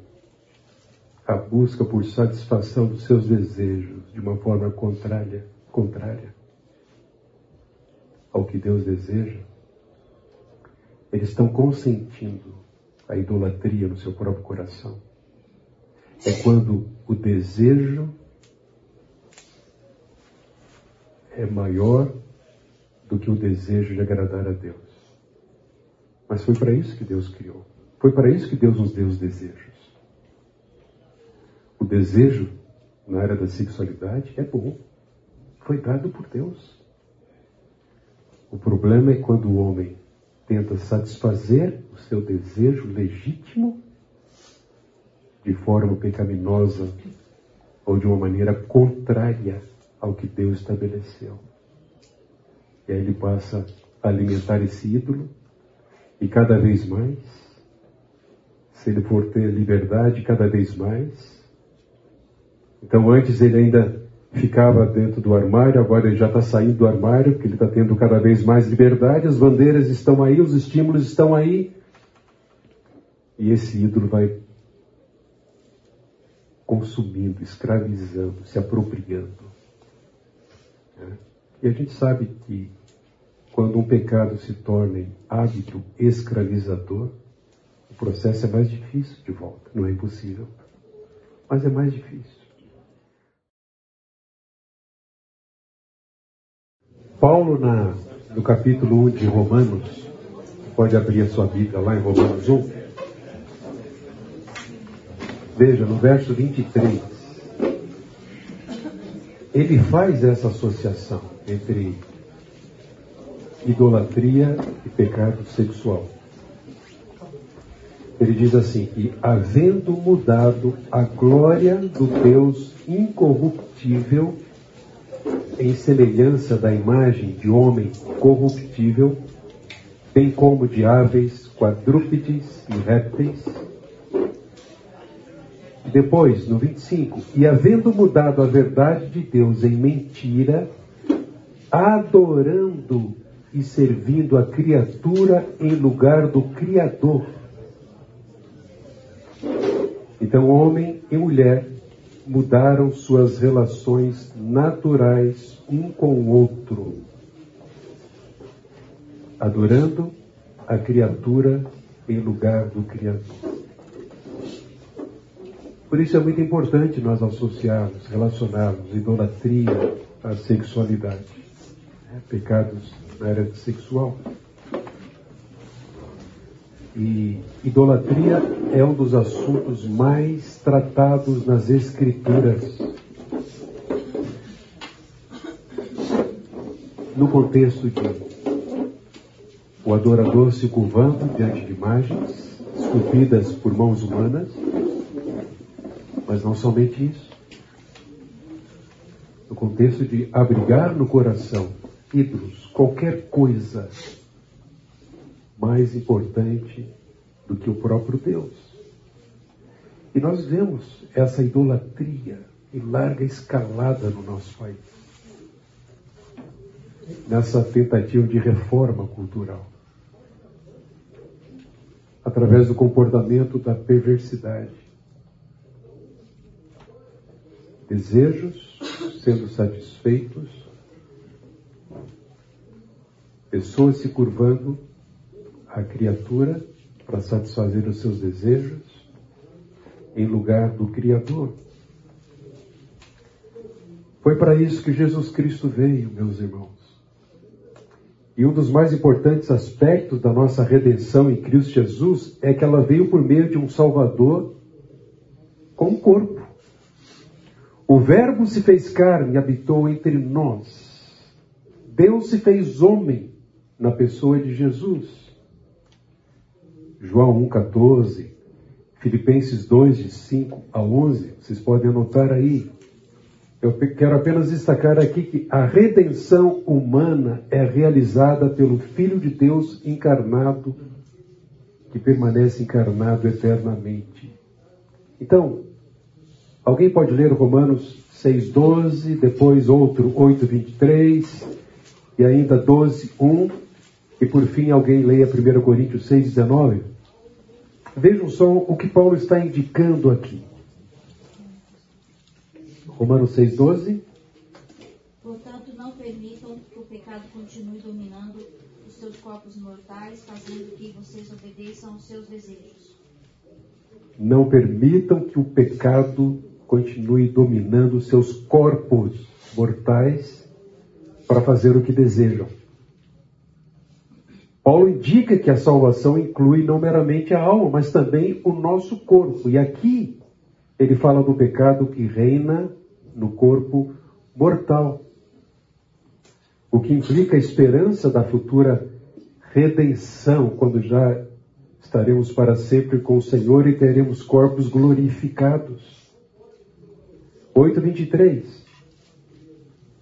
à busca por satisfação dos seus desejos de uma forma contrária, contrária ao que Deus deseja, eles estão consentindo a idolatria no seu próprio coração. É quando o desejo é maior do que o desejo de agradar a Deus. Mas foi para isso que Deus criou. Foi para isso que Deus nos deu os desejos. O desejo na área da sexualidade é bom. Foi dado por Deus. O problema é quando o homem tenta satisfazer o seu desejo legítimo de forma pecaminosa ou de uma maneira contrária ao que Deus estabeleceu. E aí ele passa a alimentar esse ídolo e cada vez mais, se ele for ter liberdade, cada vez mais. Então antes ele ainda ficava dentro do armário, agora ele já está saindo do armário, porque ele está tendo cada vez mais liberdade, as bandeiras estão aí, os estímulos estão aí. E esse ídolo vai consumindo, escravizando, se apropriando. Né? E a gente sabe que quando um pecado se torna hábito escravizador, o processo é mais difícil de volta. Não é impossível, mas é mais difícil. Paulo, na, no capítulo 1 de Romanos, pode abrir a sua Bíblia lá em Romanos 1. Veja, no verso 23, ele faz essa associação entre idolatria e pecado sexual. Ele diz assim: que havendo mudado a glória do Deus incorruptível em semelhança da imagem de homem corruptível, bem como de aves, quadrúpedes e répteis. Depois, no 25, e havendo mudado a verdade de Deus em mentira, adorando e servindo a criatura em lugar do Criador. Então, homem e mulher mudaram suas relações naturais um com o outro, adorando a criatura em lugar do Criador. Por isso é muito importante nós associarmos, relacionarmos idolatria à sexualidade, né? pecados na área sexual. E idolatria é um dos assuntos mais tratados nas Escrituras. No contexto de o adorador se curvando diante de imagens esculpidas por mãos humanas, mas não somente isso. No contexto de abrigar no coração ídolos, qualquer coisa mais importante do que o próprio Deus. E nós vemos essa idolatria em larga escalada no nosso país, nessa tentativa de reforma cultural, através do comportamento da perversidade. Desejos sendo satisfeitos, pessoas se curvando a criatura para satisfazer os seus desejos em lugar do Criador. Foi para isso que Jesus Cristo veio, meus irmãos. E um dos mais importantes aspectos da nossa redenção em Cristo Jesus é que ela veio por meio de um Salvador com corpo. O Verbo se fez carne e habitou entre nós. Deus se fez homem na pessoa de Jesus. João 1,14. Filipenses 2, de 5 a 11, vocês podem anotar aí. Eu quero apenas destacar aqui que a redenção humana é realizada pelo Filho de Deus encarnado, que permanece encarnado eternamente. Então, alguém pode ler Romanos 6,12, depois outro 8,23 e ainda 12,1 e por fim alguém leia 1 Coríntios 6,19? Vejam só o que Paulo está indicando aqui. Romanos 6,12. Portanto, não permitam que o pecado continue dominando os seus corpos mortais, fazendo que vocês obedeçam aos seus desejos. Não permitam que o pecado continue dominando os seus corpos mortais para fazer o que desejam. Paulo indica que a salvação inclui não meramente a alma, mas também o nosso corpo. E aqui ele fala do pecado que reina no corpo mortal. O que implica a esperança da futura redenção, quando já estaremos para sempre com o Senhor e teremos corpos glorificados. 8:23.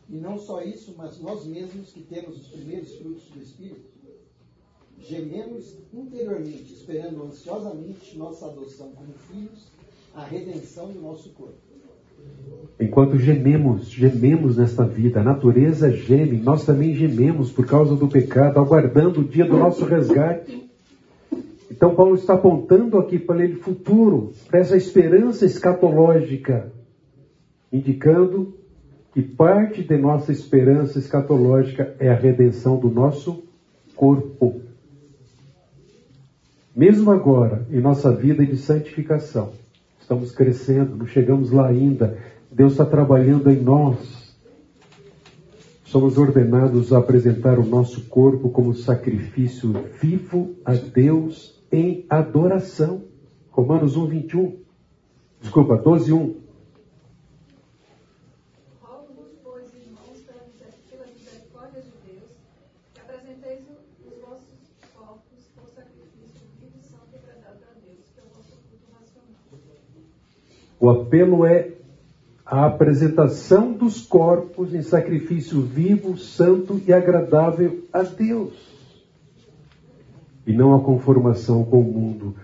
E não só isso, mas nós mesmos que temos os primeiros frutos do Espírito, gememos interiormente, esperando ansiosamente nossa adoção como filhos, a redenção do nosso corpo. Enquanto gememos, gememos nesta vida, a natureza geme, nós também gememos por causa do pecado, aguardando o dia do nosso resgate. Então Paulo está apontando aqui para ele futuro, para essa esperança escatológica indicando que parte de nossa esperança escatológica é a redenção do nosso corpo. Mesmo agora, em nossa vida de santificação, estamos crescendo, não chegamos lá ainda, Deus está trabalhando em nós. Somos ordenados a apresentar o nosso corpo como sacrifício vivo a Deus em adoração. Romanos 1, 21. Desculpa, 12, 1. O apelo é a apresentação dos corpos em sacrifício vivo, santo e agradável a Deus. E não a conformação com o mundo.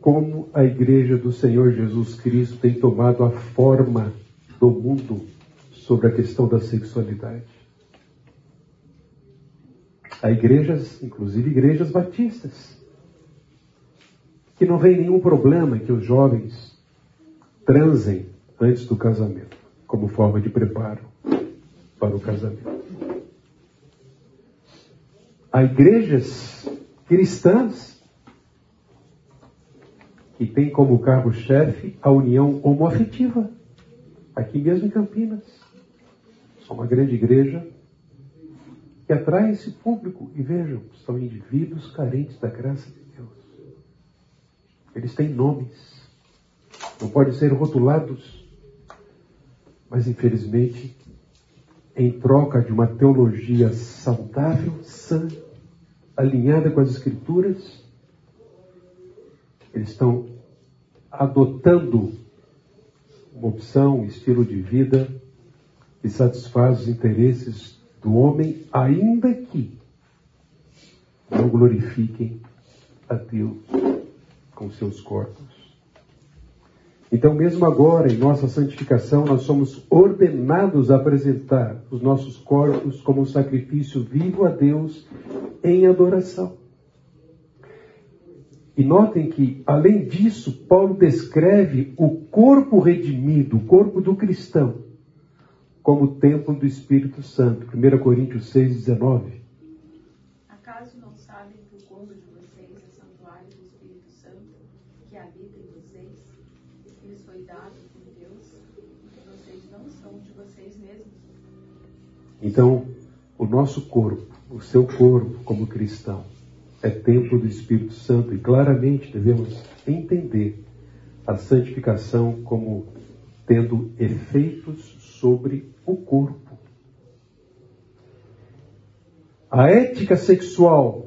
Como a igreja do Senhor Jesus Cristo tem tomado a forma do mundo sobre a questão da sexualidade. Há igrejas, inclusive igrejas batistas, que não vem nenhum problema que os jovens transem antes do casamento, como forma de preparo para o casamento. Há igrejas cristãs que têm como cargo-chefe a união homoafetiva, aqui mesmo em Campinas. É uma grande igreja que atrai esse público. E vejam, são indivíduos carentes da graça de Deus. Eles têm nomes não podem ser rotulados, mas infelizmente, em troca de uma teologia saudável, sã, alinhada com as Escrituras, eles estão adotando uma opção, um estilo de vida que satisfaz os interesses do homem, ainda que não glorifiquem a Deus com seus corpos. Então, mesmo agora, em nossa santificação, nós somos ordenados a apresentar os nossos corpos como um sacrifício vivo a Deus em adoração. E notem que, além disso, Paulo descreve o corpo redimido, o corpo do cristão, como templo do Espírito Santo. 1 Coríntios 6, Então, o nosso corpo, o seu corpo como cristão, é templo do Espírito Santo e claramente devemos entender a santificação como tendo efeitos sobre o corpo. A ética sexual,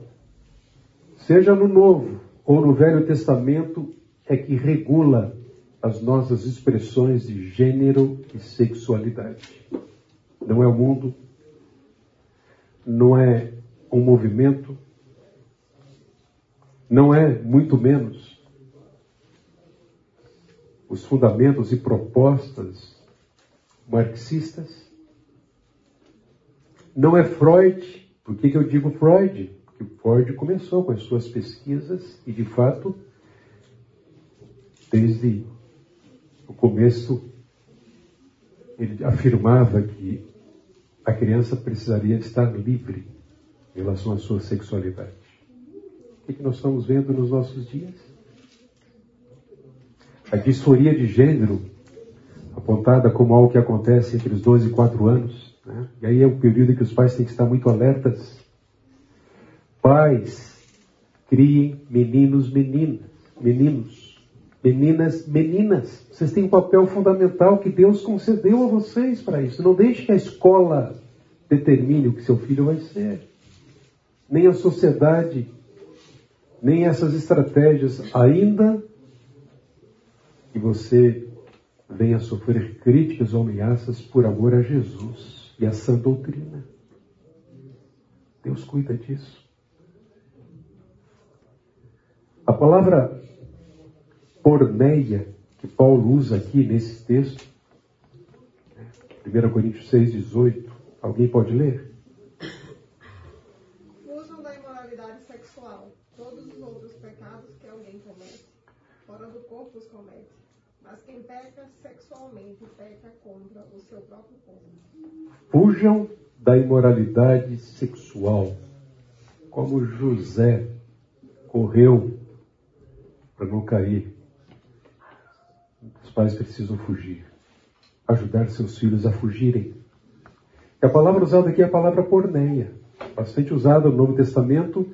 seja no Novo ou no Velho Testamento, é que regula as nossas expressões de gênero e sexualidade. Não é o mundo, não é um movimento, não é muito menos os fundamentos e propostas marxistas. Não é Freud. Por que, que eu digo Freud? Porque Freud começou com as suas pesquisas e, de fato, desde o começo, ele afirmava que a criança precisaria estar livre em relação à sua sexualidade. O que, que nós estamos vendo nos nossos dias? A disforia de gênero, apontada como algo que acontece entre os 12 e 4 anos, né? e aí é o período em que os pais têm que estar muito alertas. Pais, criem meninos, meninas, meninos Meninas, meninas, vocês têm um papel fundamental que Deus concedeu a vocês para isso. Não deixe que a escola determine o que seu filho vai ser. Nem a sociedade, nem essas estratégias, ainda que você venha sofrer críticas ou ameaças por amor a Jesus e a sã doutrina. Deus cuida disso. A palavra porneia que Paulo usa aqui nesse texto. 1 Coríntios 6, 18. Alguém pode ler? Usam da imoralidade sexual todos os outros pecados que alguém comete, fora do corpo os comete. Mas quem peca sexualmente peca contra o seu próprio corpo. Fujam da imoralidade sexual, como José correu para não cair pais precisam fugir. Ajudar seus filhos a fugirem. E a palavra usada aqui é a palavra porneia, bastante usada no Novo Testamento,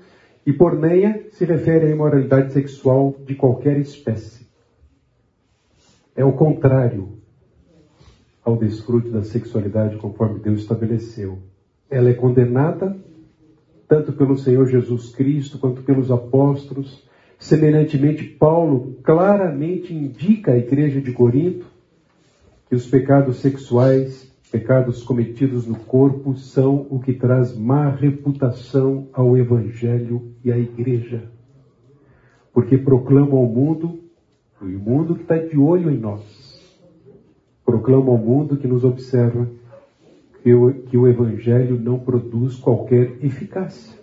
e porneia se refere à imoralidade sexual de qualquer espécie. É o contrário ao desfrute da sexualidade conforme Deus estabeleceu. Ela é condenada tanto pelo Senhor Jesus Cristo quanto pelos apóstolos Semelhantemente, Paulo claramente indica à igreja de Corinto que os pecados sexuais, pecados cometidos no corpo, são o que traz má reputação ao Evangelho e à igreja. Porque proclamam ao mundo, o mundo que está de olho em nós, proclamam ao mundo que nos observa que o, que o Evangelho não produz qualquer eficácia.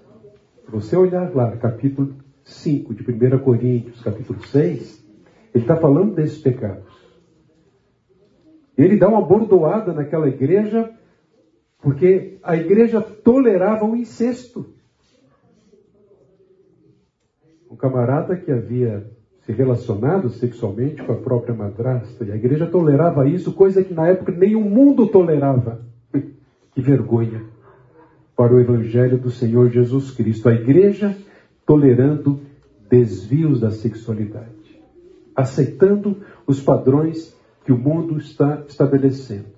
Se você olhar lá, capítulo 5 de 1 Coríntios, capítulo 6, ele está falando desses pecados. Ele dá uma bordoada naquela igreja, porque a igreja tolerava o incesto. Um camarada que havia se relacionado sexualmente com a própria madrasta, e a igreja tolerava isso, coisa que na época nem o mundo tolerava. que vergonha para o evangelho do Senhor Jesus Cristo. A igreja tolerando desvios da sexualidade, aceitando os padrões que o mundo está estabelecendo,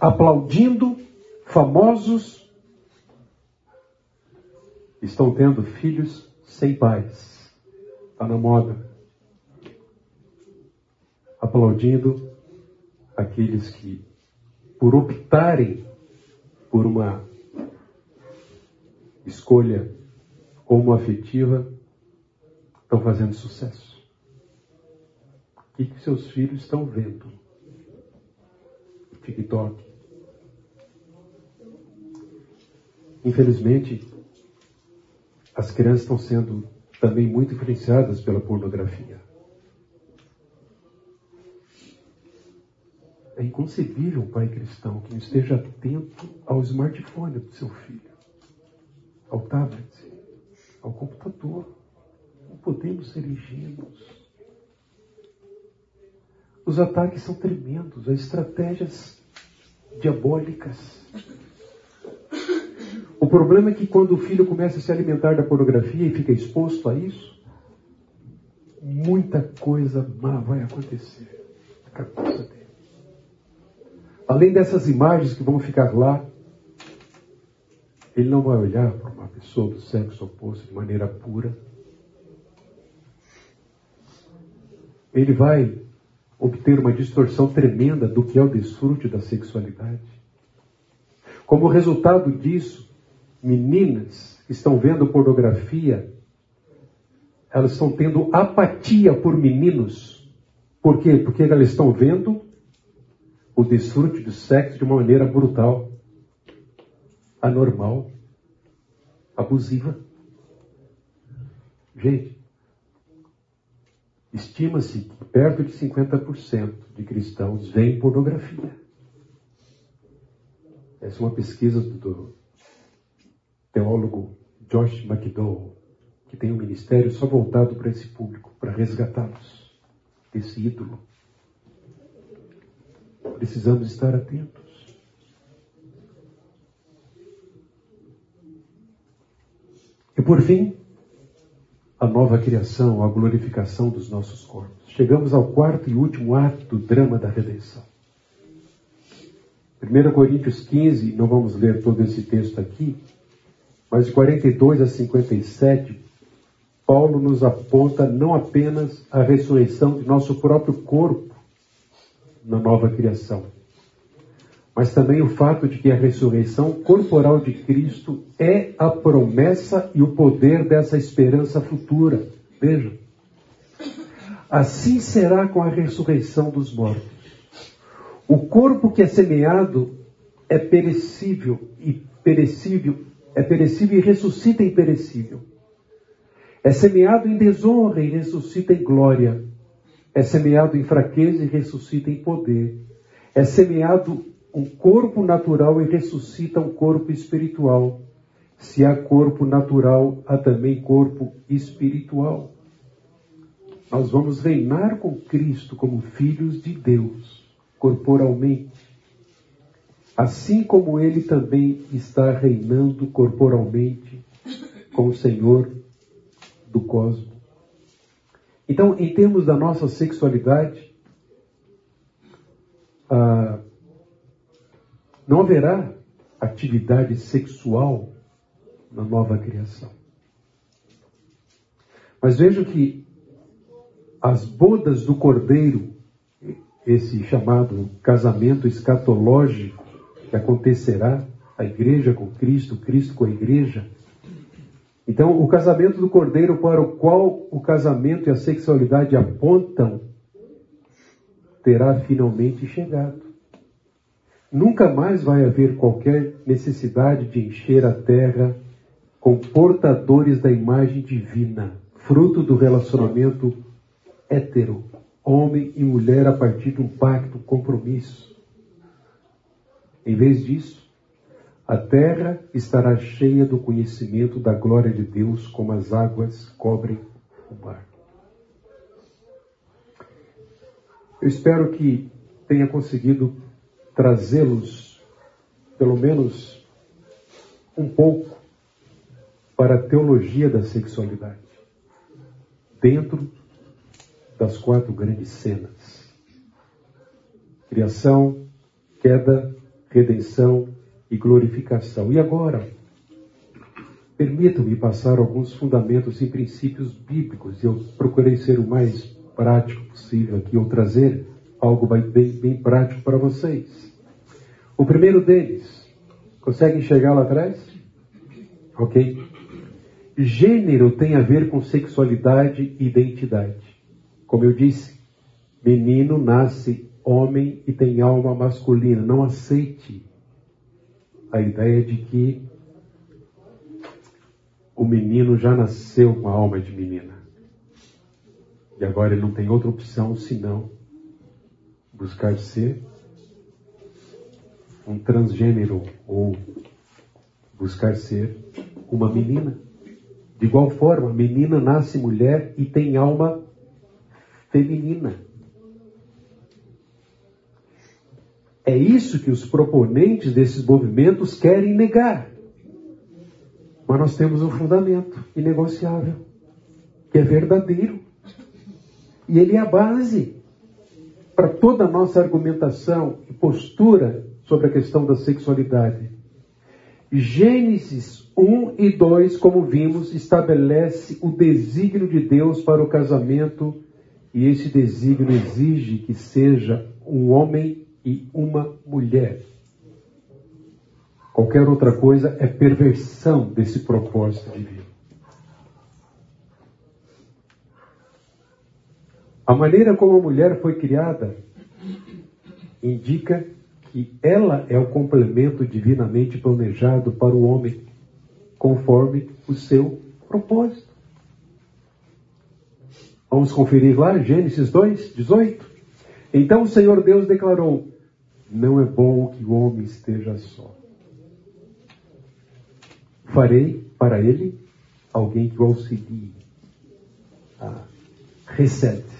aplaudindo famosos estão tendo filhos sem pais. Está na moda. Aplaudindo aqueles que, por optarem por uma escolha homoafetiva, estão fazendo sucesso? O que, que seus filhos estão vendo? TikTok. Infelizmente, as crianças estão sendo também muito influenciadas pela pornografia. É inconcebível um pai cristão que não esteja atento ao smartphone do seu filho, ao tablet ao computador. Não podemos ser ingênuos. Os ataques são tremendos, as estratégias diabólicas. O problema é que quando o filho começa a se alimentar da pornografia e fica exposto a isso, muita coisa má vai acontecer na cabeça dele. Além dessas imagens que vão ficar lá, ele não vai olhar para uma pessoa do sexo oposto de maneira pura. ele vai obter uma distorção tremenda do que é o desfrute da sexualidade. Como resultado disso, meninas que estão vendo pornografia, elas estão tendo apatia por meninos. Por quê? Porque elas estão vendo o desfrute do sexo de uma maneira brutal, anormal, abusiva. Gente, estima-se que perto de 50% de cristãos veem pornografia. Essa é uma pesquisa do teólogo Josh McDowell, que tem um ministério só voltado para esse público, para resgatá-los desse ídolo. Precisamos estar atentos. E por fim, a nova criação, a glorificação dos nossos corpos. Chegamos ao quarto e último ato do drama da redenção. 1 Coríntios 15, não vamos ler todo esse texto aqui, mas de 42 a 57, Paulo nos aponta não apenas a ressurreição de nosso próprio corpo na nova criação, mas também o fato de que a ressurreição corporal de Cristo é a promessa e o poder dessa esperança futura. Vejam. Assim será com a ressurreição dos mortos. O corpo que é semeado é perecível e perecível, é perecível e ressuscita imperecível. É semeado em desonra e ressuscita em glória. É semeado em fraqueza e ressuscita em poder. É semeado um corpo natural e ressuscita um corpo espiritual. Se há corpo natural, há também corpo espiritual. Nós vamos reinar com Cristo como filhos de Deus, corporalmente. Assim como Ele também está reinando corporalmente com o Senhor do cosmos. Então, em termos da nossa sexualidade, ah, não haverá atividade sexual na nova criação. Mas vejo que as bodas do cordeiro, esse chamado casamento escatológico que acontecerá, a igreja com Cristo, Cristo com a igreja. Então, o casamento do cordeiro para o qual o casamento e a sexualidade apontam terá finalmente chegado. Nunca mais vai haver qualquer necessidade de encher a terra com portadores da imagem divina, fruto do relacionamento hétero, homem e mulher a partir de um pacto, um compromisso. Em vez disso, a terra estará cheia do conhecimento da glória de Deus, como as águas cobrem o mar. Eu espero que tenha conseguido trazê-los, pelo menos um pouco, para a teologia da sexualidade, dentro das quatro grandes cenas: criação, queda, redenção e glorificação. E agora, permitam-me passar alguns fundamentos e princípios bíblicos. Eu procurei ser o mais prático possível aqui, ou trazer algo bem, bem prático para vocês. O primeiro deles, consegue enxergar lá atrás? Ok? Gênero tem a ver com sexualidade e identidade. Como eu disse, menino nasce homem e tem alma masculina. Não aceite a ideia de que o menino já nasceu com a alma de menina. E agora ele não tem outra opção senão buscar ser um transgênero ou buscar ser uma menina. De igual forma, menina nasce mulher e tem alma feminina. É isso que os proponentes desses movimentos querem negar. Mas nós temos um fundamento inegociável, que é verdadeiro. E ele é a base para toda a nossa argumentação e postura sobre a questão da sexualidade. Gênesis 1 e 2, como vimos, estabelece o desígnio de Deus para o casamento e esse desígnio exige que seja um homem e uma mulher. Qualquer outra coisa é perversão desse propósito divino. A maneira como a mulher foi criada indica que ela é o complemento divinamente planejado para o homem, conforme o seu propósito. Vamos conferir lá, Gênesis 2, 18. Então o Senhor Deus declarou: Não é bom que o homem esteja só. Farei para ele alguém que o auxilie. Ah, recebe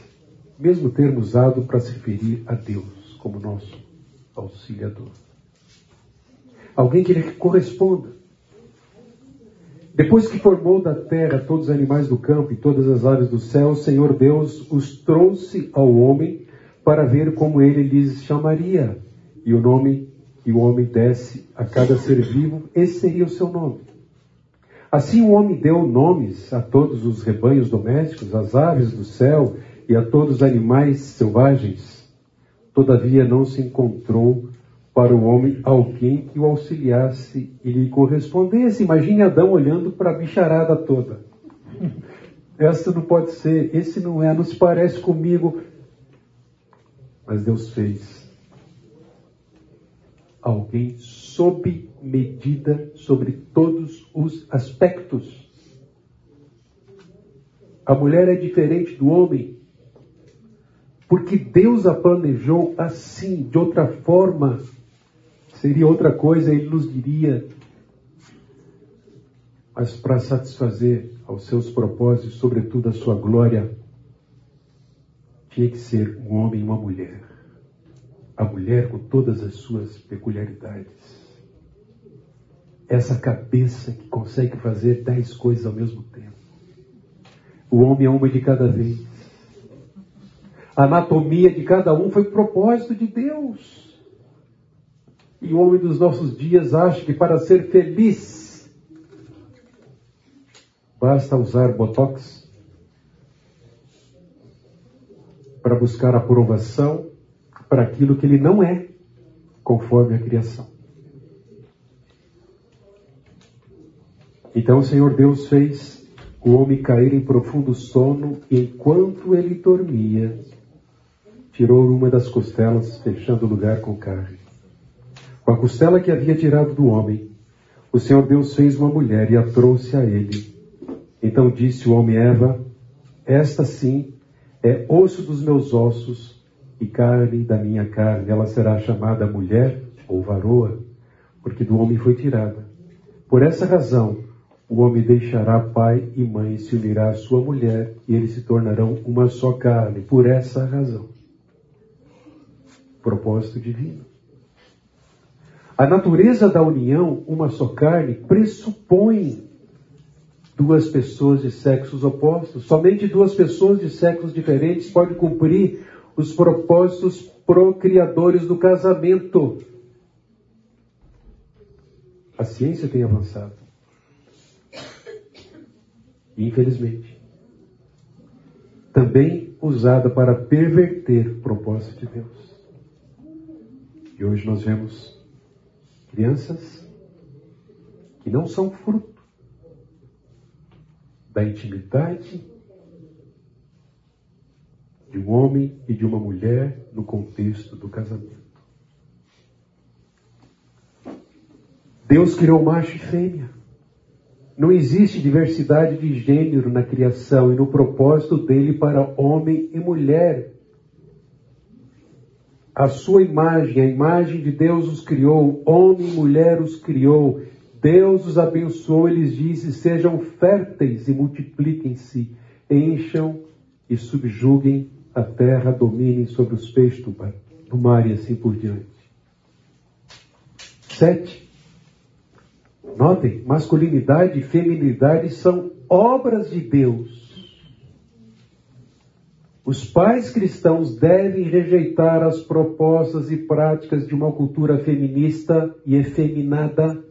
mesmo termo usado para se referir a Deus como nosso auxiliador. Alguém que lhe corresponda. Depois que formou da terra todos os animais do campo e todas as aves do céu, o Senhor Deus os trouxe ao homem para ver como ele lhes chamaria. E o nome que o homem desse a cada ser vivo, esse seria o seu nome. Assim o homem deu nomes a todos os rebanhos domésticos, às aves do céu e a todos os animais selvagens. Todavia não se encontrou para o homem alguém que o auxiliasse e lhe correspondesse. Imagine Adão olhando para a bicharada toda. Essa não pode ser, esse não é, não se parece comigo. Mas Deus fez alguém sob medida sobre todos os aspectos. A mulher é diferente do homem porque Deus a planejou assim, de outra forma, seria outra coisa, ele nos diria. Mas para satisfazer aos seus propósitos, sobretudo a sua glória, tinha que ser um homem e uma mulher. A mulher com todas as suas peculiaridades. Essa cabeça que consegue fazer dez coisas ao mesmo tempo. O homem é uma de cada vez. A anatomia de cada um foi propósito de Deus. E o homem dos nossos dias acha que para ser feliz basta usar botox para buscar aprovação para aquilo que ele não é, conforme a criação. Então o Senhor Deus fez o homem cair em profundo sono, e enquanto ele dormia, tirou uma das costelas, fechando o lugar com carne. Com a costela que havia tirado do homem, o Senhor Deus fez uma mulher e a trouxe a ele. Então disse o homem Eva: Esta sim é osso dos meus ossos e carne da minha carne. Ela será chamada mulher ou varoa, porque do homem foi tirada. Por essa razão, o homem deixará pai e mãe e se unirá à sua mulher, e eles se tornarão uma só carne. Por essa razão propósito divino. A natureza da união, uma só carne, pressupõe duas pessoas de sexos opostos. Somente duas pessoas de sexos diferentes podem cumprir os propósitos procriadores do casamento. A ciência tem avançado. Infelizmente. Também usada para perverter o propósito de Deus. E hoje nós vemos crianças que não são fruto da intimidade de um homem e de uma mulher no contexto do casamento. Deus criou macho e fêmea. Não existe diversidade de gênero na criação e no propósito dele para homem e mulher a sua imagem, a imagem de Deus os criou, homem e mulher os criou. Deus os abençoou, eles disse: sejam férteis e multipliquem-se, encham e subjuguem a terra, dominem sobre os peixes do mar e assim por diante. Sete. Notem, masculinidade e feminilidade são obras de Deus os pais cristãos devem rejeitar as propostas e práticas de uma cultura feminista e efeminada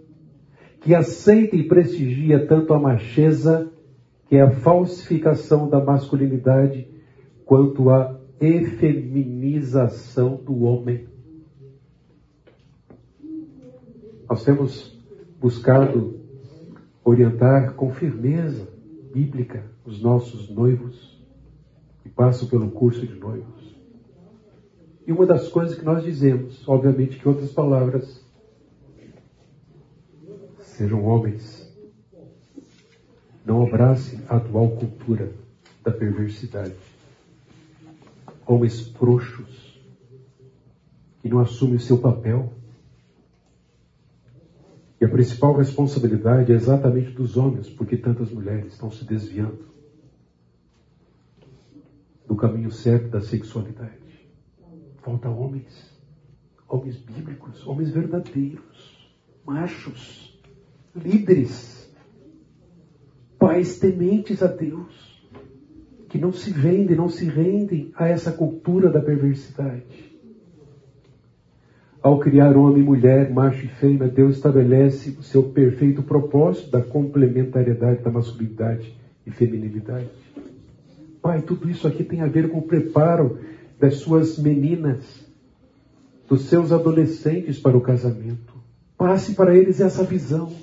que aceita e prestigia tanto a macheza, que é a falsificação da masculinidade, quanto à efeminização do homem. Nós temos buscado orientar com firmeza bíblica os nossos noivos passam pelo curso de noivos. E uma das coisas que nós dizemos, obviamente que outras palavras, sejam homens, não abracem a atual cultura da perversidade. Homens frouxos, que não assumem o seu papel. E a principal responsabilidade é exatamente dos homens, porque tantas mulheres estão se desviando do caminho certo da sexualidade. Falta homens, homens bíblicos, homens verdadeiros, machos, líderes, pais tementes a Deus, que não se vendem, não se rendem a essa cultura da perversidade. Ao criar homem e mulher, macho e fêmea, Deus estabelece o seu perfeito propósito da complementariedade da masculinidade e feminilidade. Pai, tudo isso aqui tem a ver com o preparo das suas meninas, dos seus adolescentes para o casamento. Passe para eles essa visão.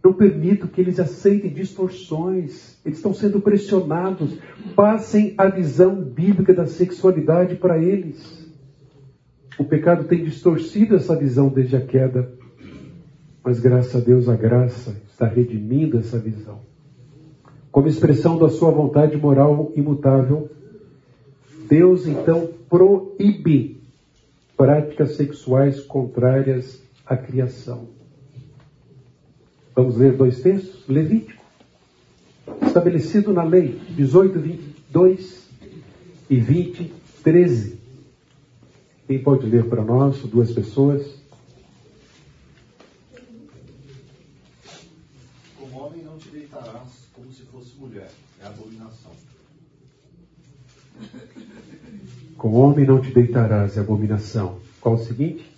Não permito que eles aceitem distorções. Eles estão sendo pressionados. Passem a visão bíblica da sexualidade para eles. O pecado tem distorcido essa visão desde a queda. Mas graças a Deus a graça está redimindo essa visão. Como expressão da sua vontade moral imutável, Deus então proíbe práticas sexuais contrárias à criação. Vamos ler dois textos? Levítico. Estabelecido na lei 18, 22 e 20, 13. Quem pode ler para nós? Duas pessoas. Como homem não te deitarás como se fosse mulher, é abominação. Com homem não te deitarás, é abominação. Qual o seguinte?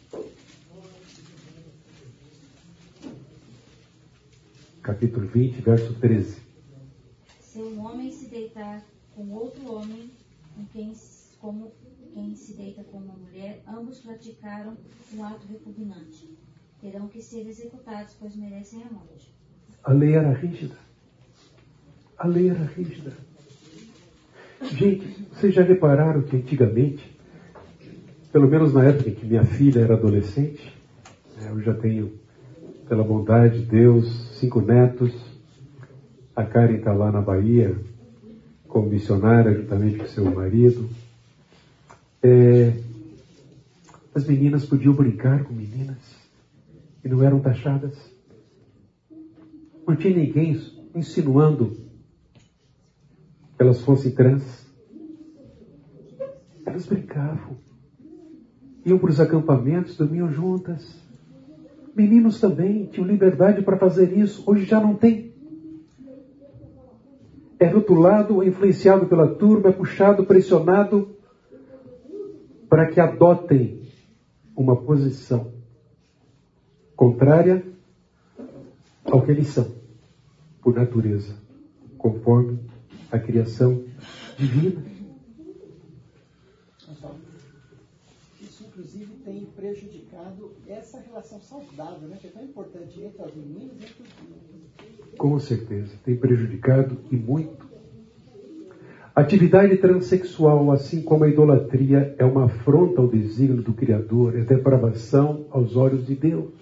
Capítulo 20, verso 13. Se um homem se deitar com outro homem, com quem, como quem se deita com uma mulher, ambos praticaram um ato repugnante. Terão que ser executados, pois merecem a morte. A lei era rígida. A lei era rígida. Gente, vocês já repararam que antigamente, pelo menos na época em que minha filha era adolescente, né, eu já tenho, pela bondade de Deus, cinco netos. A Karen está lá na Bahia, como missionária, juntamente com seu marido. É, as meninas podiam brincar com meninas e não eram taxadas. Não tinha ninguém insinuando elas fossem trans. Elas brincavam. Iam para os acampamentos, dormiam juntas. Meninos também tinham liberdade para fazer isso. Hoje já não tem. É rotulado, é influenciado pela turma, é puxado, pressionado para que adotem uma posição contrária ao que eles são, por natureza, conforme a criação divina. Isso, inclusive, tem prejudicado essa relação saudável, né, que é tão importante entre as meninas e entre os. Com certeza, tem prejudicado e muito. Atividade transexual, assim como a idolatria, é uma afronta ao desígnio do Criador, é depravação aos olhos de Deus.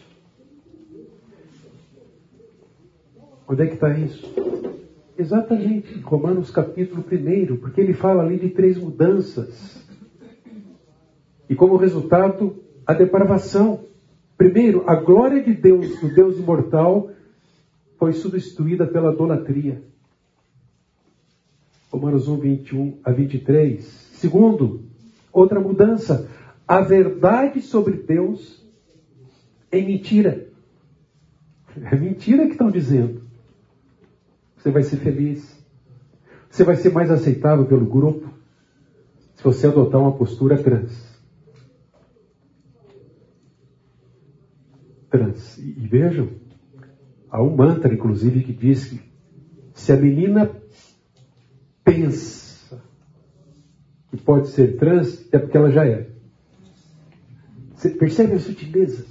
Onde é que está isso? Exatamente, Romanos capítulo 1, porque ele fala ali de três mudanças. E como resultado, a depravação. Primeiro, a glória de Deus, do Deus imortal, foi substituída pela idolatria. Romanos 1, 21 a 23. Segundo, outra mudança. A verdade sobre Deus é mentira. É mentira que estão dizendo. Você vai ser feliz. Você vai ser mais aceitável pelo grupo se você adotar uma postura trans. Trans. E, vejam, há um mantra, inclusive, que diz que se a menina pensa que pode ser trans, é porque ela já é. Você percebe a sutileza?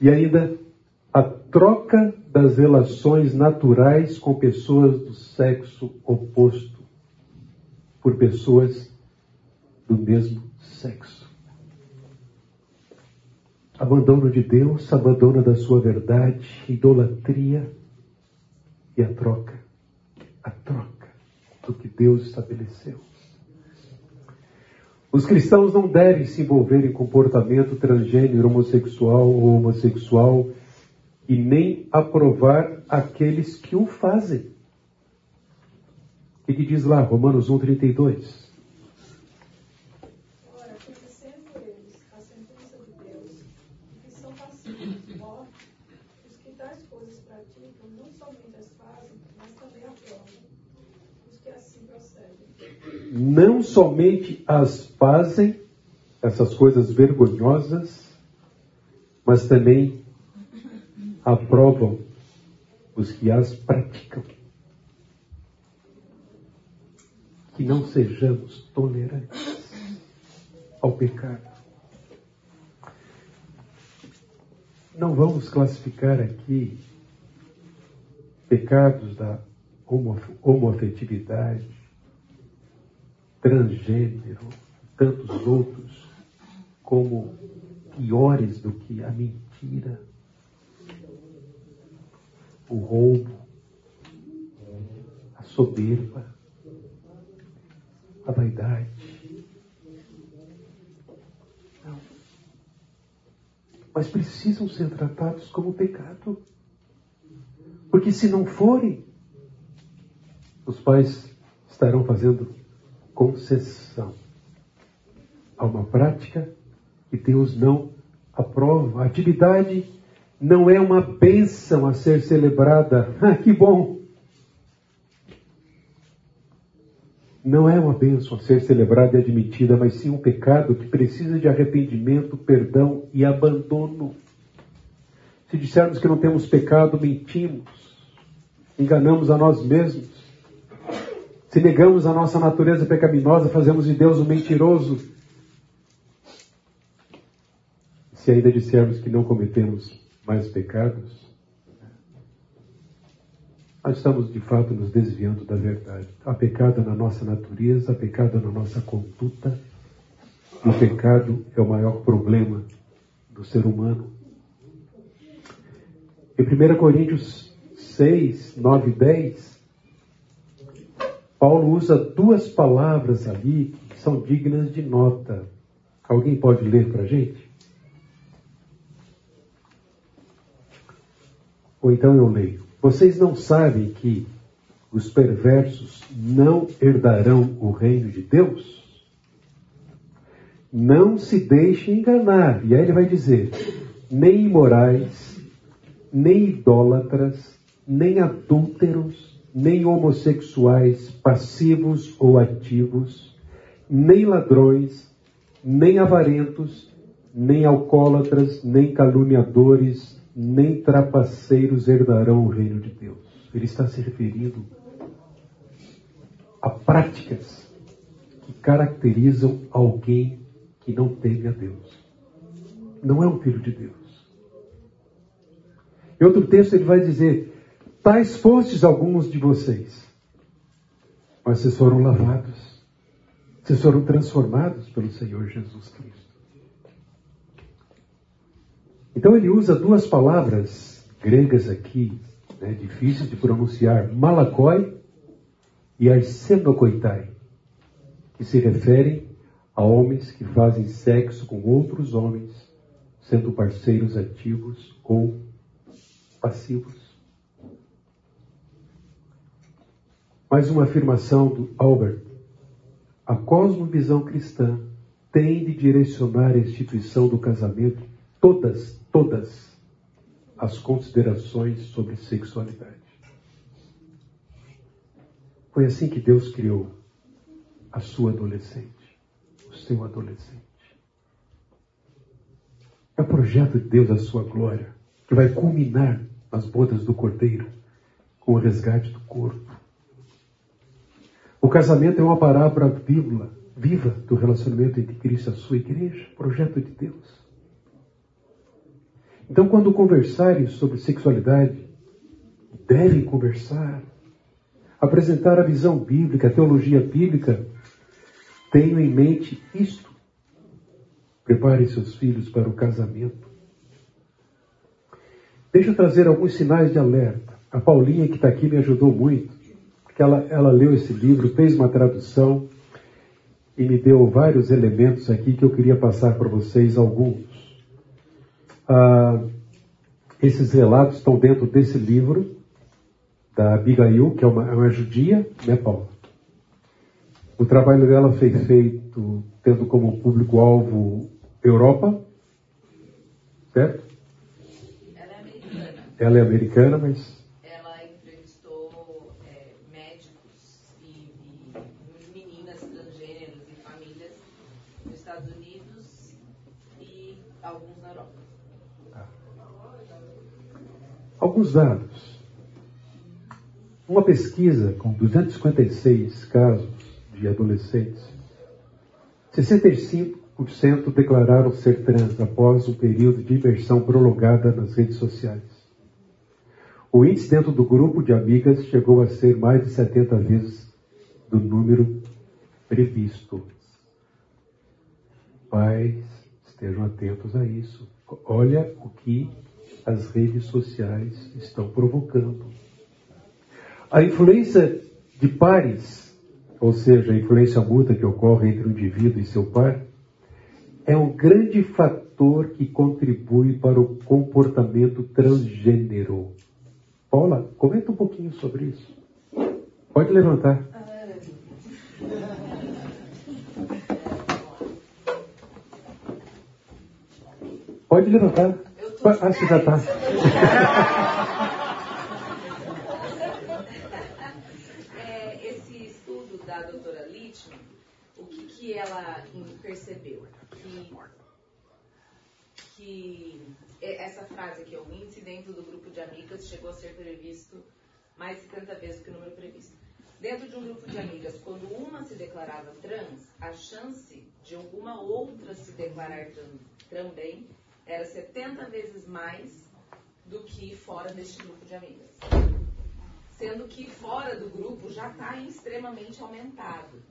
E ainda a troca das relações naturais com pessoas do sexo oposto por pessoas do mesmo sexo. Abandono de Deus, abandono da sua verdade, idolatria e a troca, a troca do que Deus estabeleceu. Os cristãos não devem se envolver em comportamento transgênero, homossexual ou homossexual e nem aprovar aqueles que o fazem. O que diz lá, Romanos 1, 32? Ora, conhecendo eles a sentença de Deus, que são passíveis de morte, os que tais coisas praticam não somente as fazem, mas também aprovam os que assim procedem. Não somente as fazem, essas coisas vergonhosas, mas também aprovam os que as praticam. Que não sejamos tolerantes ao pecado. Não vamos classificar aqui pecados da homo- homoafetividade, transgênero, tantos outros, como piores do que a mentira, o roubo, a soberba, a vaidade. Não. Mas precisam ser tratados como pecado. Porque se não forem, os pais estarão fazendo concessão a uma prática que Deus não aprova. A atividade não é uma bênção a ser celebrada. Ah, que bom! Não é uma bênção a ser celebrada e admitida, mas sim um pecado que precisa de arrependimento, perdão e abandono. Se dissermos que não temos pecado, mentimos, enganamos a nós mesmos. Se negamos a nossa natureza pecaminosa, fazemos de Deus um mentiroso. Se ainda dissermos que não cometemos mais pecados, nós estamos de fato nos desviando da verdade. Há pecado na nossa natureza, há pecado na nossa conduta. E o pecado é o maior problema do ser humano. Em 1 Coríntios 6, 9 e 10, Paulo usa duas palavras ali que são dignas de nota. Alguém pode ler para a gente? Ou então eu leio. Vocês não sabem que os perversos não herdarão o reino de Deus? Não se deixem enganar. E aí ele vai dizer: nem imorais, nem idólatras, nem adúlteros, nem homossexuais, passivos ou ativos, nem ladrões, nem avarentos, nem alcoólatras, nem caluniadores, nem trapaceiros herdarão o reino de Deus. Ele está se referindo a práticas que caracterizam alguém que não teme a Deus. Não é um filho de Deus. Em outro texto ele vai dizer: Tais fostes alguns de vocês, mas vocês foram lavados, vocês foram transformados pelo Senhor Jesus Cristo. Então ele usa duas palavras gregas aqui, né, difíceis de pronunciar, malakoi e arsenokoitai, que se referem a homens que fazem sexo com outros homens, sendo parceiros ativos ou passivos. Mais uma afirmação do Albert. A cosmovisão cristã tem de direcionar a instituição do casamento todas, todas as considerações sobre sexualidade. Foi assim que Deus criou a sua adolescente, o seu adolescente. É o projeto de Deus a sua glória, que vai culminar nas bodas do Cordeiro com o resgate do corpo. O casamento é uma parábola viva, viva do relacionamento entre Cristo e a sua igreja, projeto de Deus. Então, quando conversarem sobre sexualidade, devem conversar, apresentar a visão bíblica, a teologia bíblica, tenham em mente isto. Preparem seus filhos para o casamento. Deixa eu trazer alguns sinais de alerta. A Paulinha, que está aqui, me ajudou muito, porque ela, ela leu esse livro, fez uma tradução e me deu vários elementos aqui que eu queria passar para vocês alguns. Ah, esses relatos estão dentro desse livro da Abigail, que é uma, é uma judia, né, Paulo? O trabalho dela foi feito tendo como público-alvo Europa, certo? Ela é americana. Ela é americana, mas. Ela entrevistou é, médicos e, e meninas transgêneros e famílias nos Estados Unidos e alguns na Europa. Alguns dados. Uma pesquisa com 256 casos de adolescentes, 65% declararam ser trans após um período de imersão prolongada nas redes sociais. O índice dentro do grupo de amigas chegou a ser mais de 70 vezes do número previsto. Pais, estejam atentos a isso. Olha o que as redes sociais estão provocando. A influência de pares, ou seja, a influência mútua que ocorre entre o indivíduo e seu par, é um grande fator que contribui para o comportamento transgênero. Paula, comenta um pouquinho sobre isso. Pode levantar. Pode levantar. Ah, você já está. É, esse estudo da doutora Littman, o que, que ela percebeu? Que, que é- essa frase aqui, o índice dentro do grupo de amigas chegou a ser previsto mais de 50 vezes que o número previsto. Dentro de um grupo de amigas, quando uma se declarava trans, a chance de alguma outra se declarar tran- também era 70 vezes mais do que fora deste grupo de amigas sendo que fora do grupo já está extremamente aumentado.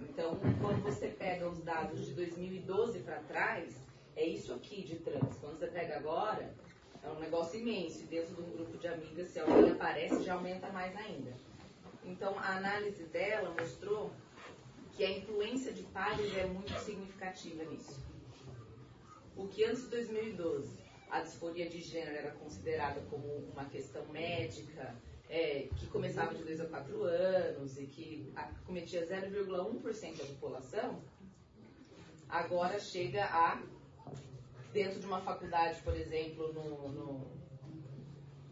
Então, quando você pega os dados de 2012 para trás, é isso aqui de trans. Quando você pega agora, é um negócio imenso. E dentro de um grupo de amigas, se alguém aparece, já aumenta mais ainda. Então, a análise dela mostrou que a influência de pares é muito significativa nisso. O que antes de 2012 a disforia de gênero era considerada como uma questão médica, é, que começava de 2 a 4 anos e que acometia 0,1% da população, agora chega a, dentro de uma faculdade, por exemplo, no, no,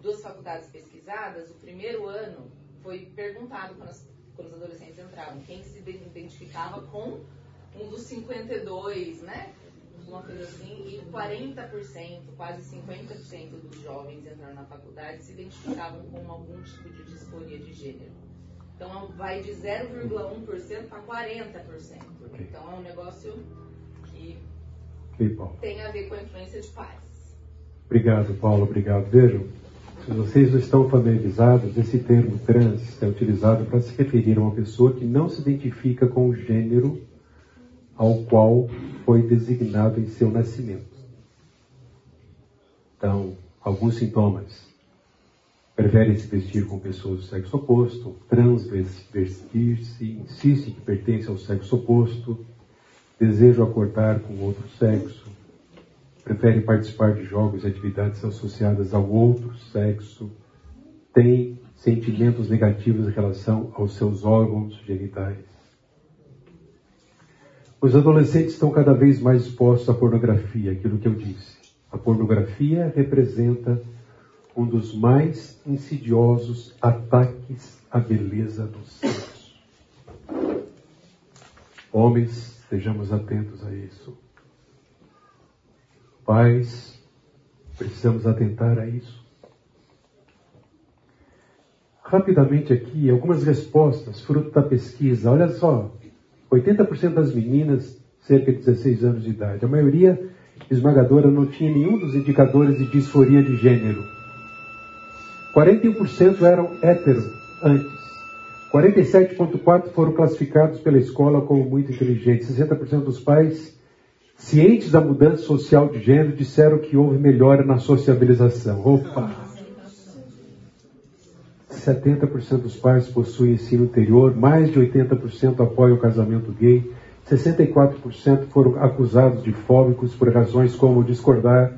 duas faculdades pesquisadas, o primeiro ano foi perguntado quando, as, quando os adolescentes entravam, quem se identificava com um dos 52, né? Uma coisa assim, e 40%, quase 50% dos jovens entraram na faculdade se identificavam com algum tipo de disforia de gênero. Então vai de 0,1% para 40%. Então é um negócio que Paulo. tem a ver com a influência de pais. Obrigado, Paulo. Obrigado. Vejam, se vocês não estão familiarizados, esse termo trans é utilizado para se referir a uma pessoa que não se identifica com o gênero ao qual foi designado em seu nascimento. Então, alguns sintomas. Preferem se vestir com pessoas do sexo oposto, transvestir-se, insistem que pertencem ao sexo oposto, desejam acordar com outro sexo, preferem participar de jogos e atividades associadas ao outro sexo, têm sentimentos negativos em relação aos seus órgãos genitais. Os adolescentes estão cada vez mais expostos à pornografia, aquilo que eu disse. A pornografia representa um dos mais insidiosos ataques à beleza do sexo. Homens, estejamos atentos a isso. Pais, precisamos atentar a isso. rapidamente aqui algumas respostas, fruto da pesquisa. Olha só, 80% das meninas, cerca de 16 anos de idade. A maioria esmagadora não tinha nenhum dos indicadores de disforia de gênero. 41% eram hétero antes. 47,4% foram classificados pela escola como muito inteligentes. 60% dos pais, cientes da mudança social de gênero, disseram que houve melhora na sociabilização. Opa! 70% dos pais possuem ensino interior, mais de 80% apoiam o casamento gay, 64% foram acusados de fóbicos por razões como discordar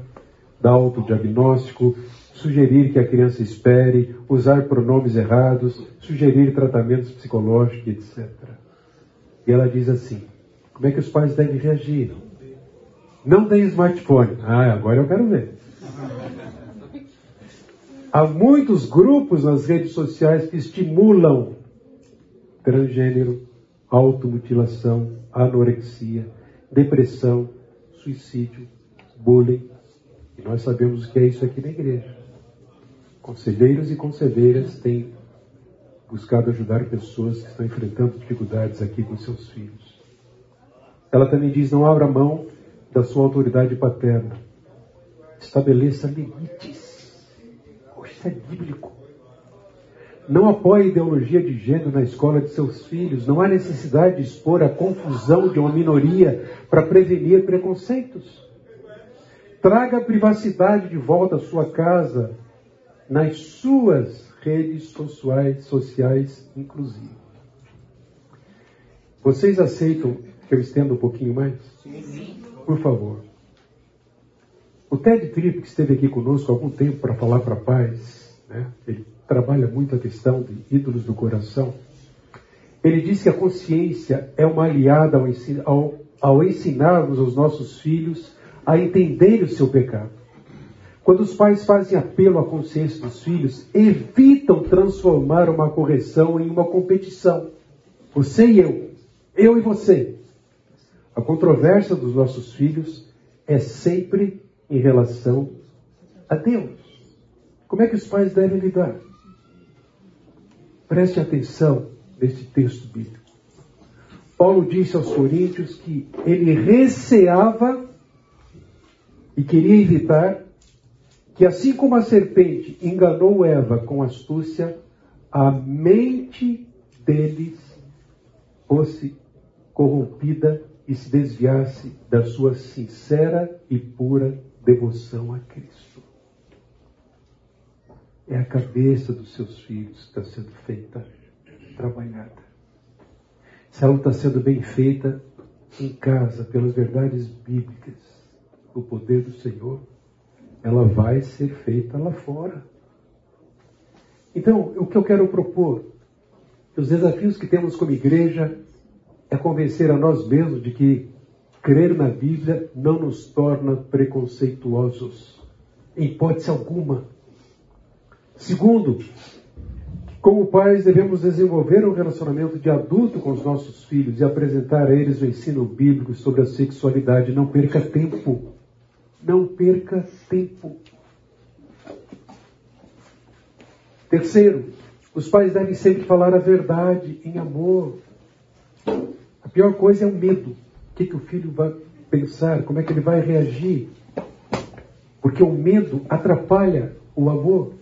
da autodiagnóstico, sugerir que a criança espere, usar pronomes errados, sugerir tratamentos psicológicos, etc. E ela diz assim: como é que os pais devem reagir? Não tem smartphone. Ah, agora eu quero ver. Há muitos grupos nas redes sociais que estimulam transgênero, automutilação, anorexia, depressão, suicídio, bullying. E nós sabemos o que é isso aqui na igreja. Conselheiros e conselheiras têm buscado ajudar pessoas que estão enfrentando dificuldades aqui com seus filhos. Ela também diz: não abra mão da sua autoridade paterna. Estabeleça limites. Isso é bíblico. Não apoie ideologia de gênero na escola de seus filhos. Não há necessidade de expor a confusão de uma minoria para prevenir preconceitos. Traga a privacidade de volta à sua casa, nas suas redes sociais, sociais inclusive. Vocês aceitam que eu estenda um pouquinho mais? Sim. Por favor. O Ted Tripp, que esteve aqui conosco há algum tempo para falar para paz, né? ele trabalha muito a questão de ídolos do coração. Ele diz que a consciência é uma aliada ao, ao, ao ensinarmos aos nossos filhos a entender o seu pecado. Quando os pais fazem apelo à consciência dos filhos, evitam transformar uma correção em uma competição. Você e eu, eu e você. A controvérsia dos nossos filhos é sempre em relação a Deus. Como é que os pais devem lidar? Preste atenção neste texto bíblico. Paulo disse aos Coríntios que ele receava e queria evitar que assim como a serpente enganou Eva com astúcia, a mente deles fosse corrompida e se desviasse da sua sincera e pura devoção a Cristo. É a cabeça dos seus filhos que está sendo feita, trabalhada. Se ela está sendo bem feita em casa, pelas verdades bíblicas, o poder do Senhor, ela vai ser feita lá fora. Então, o que eu quero propor, os desafios que temos como igreja é convencer a nós mesmos de que crer na Bíblia não nos torna preconceituosos, em hipótese alguma. Segundo, como pais, devemos desenvolver um relacionamento de adulto com os nossos filhos e apresentar a eles o ensino bíblico sobre a sexualidade. Não perca tempo. Não perca tempo. Terceiro, os pais devem sempre falar a verdade em amor. A pior coisa é o medo. O que, que o filho vai pensar? Como é que ele vai reagir? Porque o medo atrapalha o amor.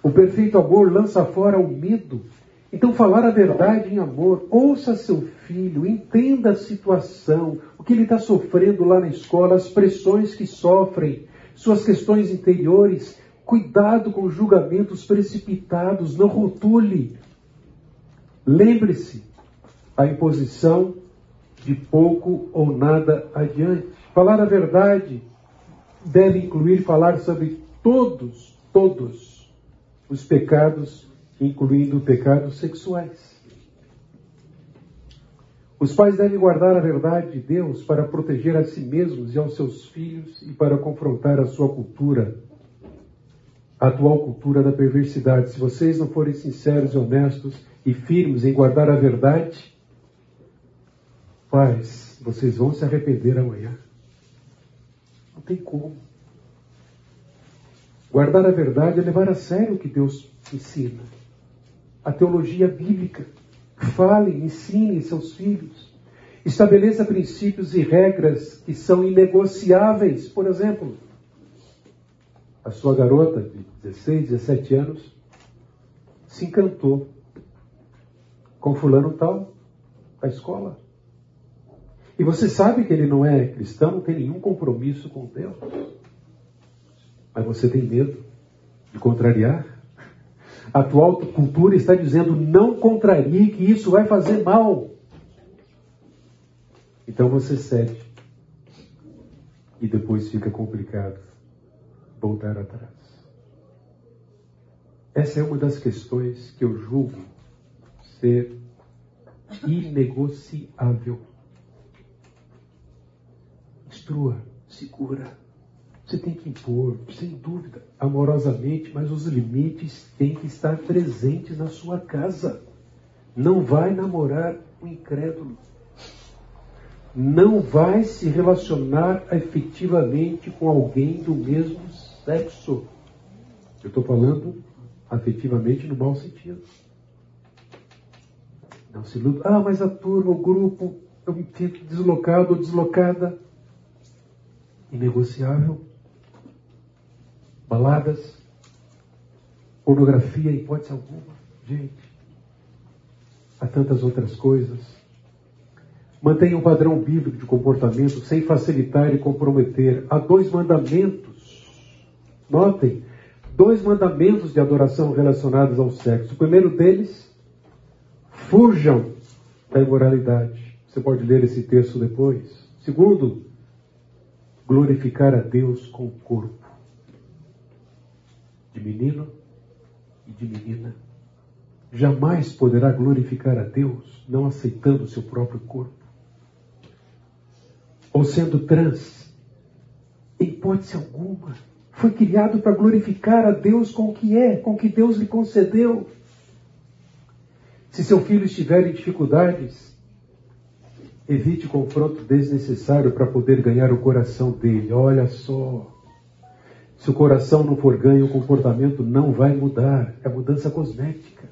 O perfeito amor lança fora o medo. Então, falar a verdade em amor, ouça seu filho, entenda a situação, o que ele está sofrendo lá na escola, as pressões que sofrem, suas questões interiores. Cuidado com julgamentos precipitados, não rotule. Lembre-se, a imposição de pouco ou nada adiante. Falar a verdade deve incluir falar sobre todos, todos os pecados, incluindo pecados sexuais. Os pais devem guardar a verdade de Deus para proteger a si mesmos e aos seus filhos e para confrontar a sua cultura, a atual cultura da perversidade. Se vocês não forem sinceros e honestos e firmes em guardar a verdade, pais, vocês vão se arrepender amanhã. Não tem como. Guardar a verdade é levar a sério o que Deus ensina. a teologia bíblica. Falem, ensinem seus filhos. Estabeleça princípios e regras que são inegociáveis. Por exemplo, a sua garota de 16, 17 anos se encantou com fulano tal da escola. E você sabe que ele não é cristão, não tem nenhum compromisso com Deus. Mas você tem medo de contrariar? A atual cultura está dizendo não contrarie, que isso vai fazer mal. Então você cede. E depois fica complicado voltar atrás. Essa é uma das questões que eu julgo ser inegociável. Segura. Você tem que impor, sem dúvida, amorosamente, mas os limites têm que estar presentes na sua casa. Não vai namorar um incrédulo. Não vai se relacionar efetivamente com alguém do mesmo sexo. Eu estou falando afetivamente no mau sentido. Não se iluda. Ah, mas a turma, o grupo, eu me sinto deslocado ou deslocada. Inegociável baladas, pornografia, hipótese alguma. Gente, há tantas outras coisas. Mantenha um padrão bíblico de comportamento sem facilitar e comprometer. Há dois mandamentos. Notem, dois mandamentos de adoração relacionados ao sexo. O primeiro deles, fujam da imoralidade. Você pode ler esse texto depois. Segundo, glorificar a Deus com o corpo de menino e de menina, jamais poderá glorificar a Deus não aceitando o seu próprio corpo. Ou sendo trans, em hipótese alguma, foi criado para glorificar a Deus com o que é, com o que Deus lhe concedeu. Se seu filho estiver em dificuldades, evite confronto desnecessário para poder ganhar o coração dele. Olha só, se o coração não for ganho, o comportamento não vai mudar. É mudança cosmética.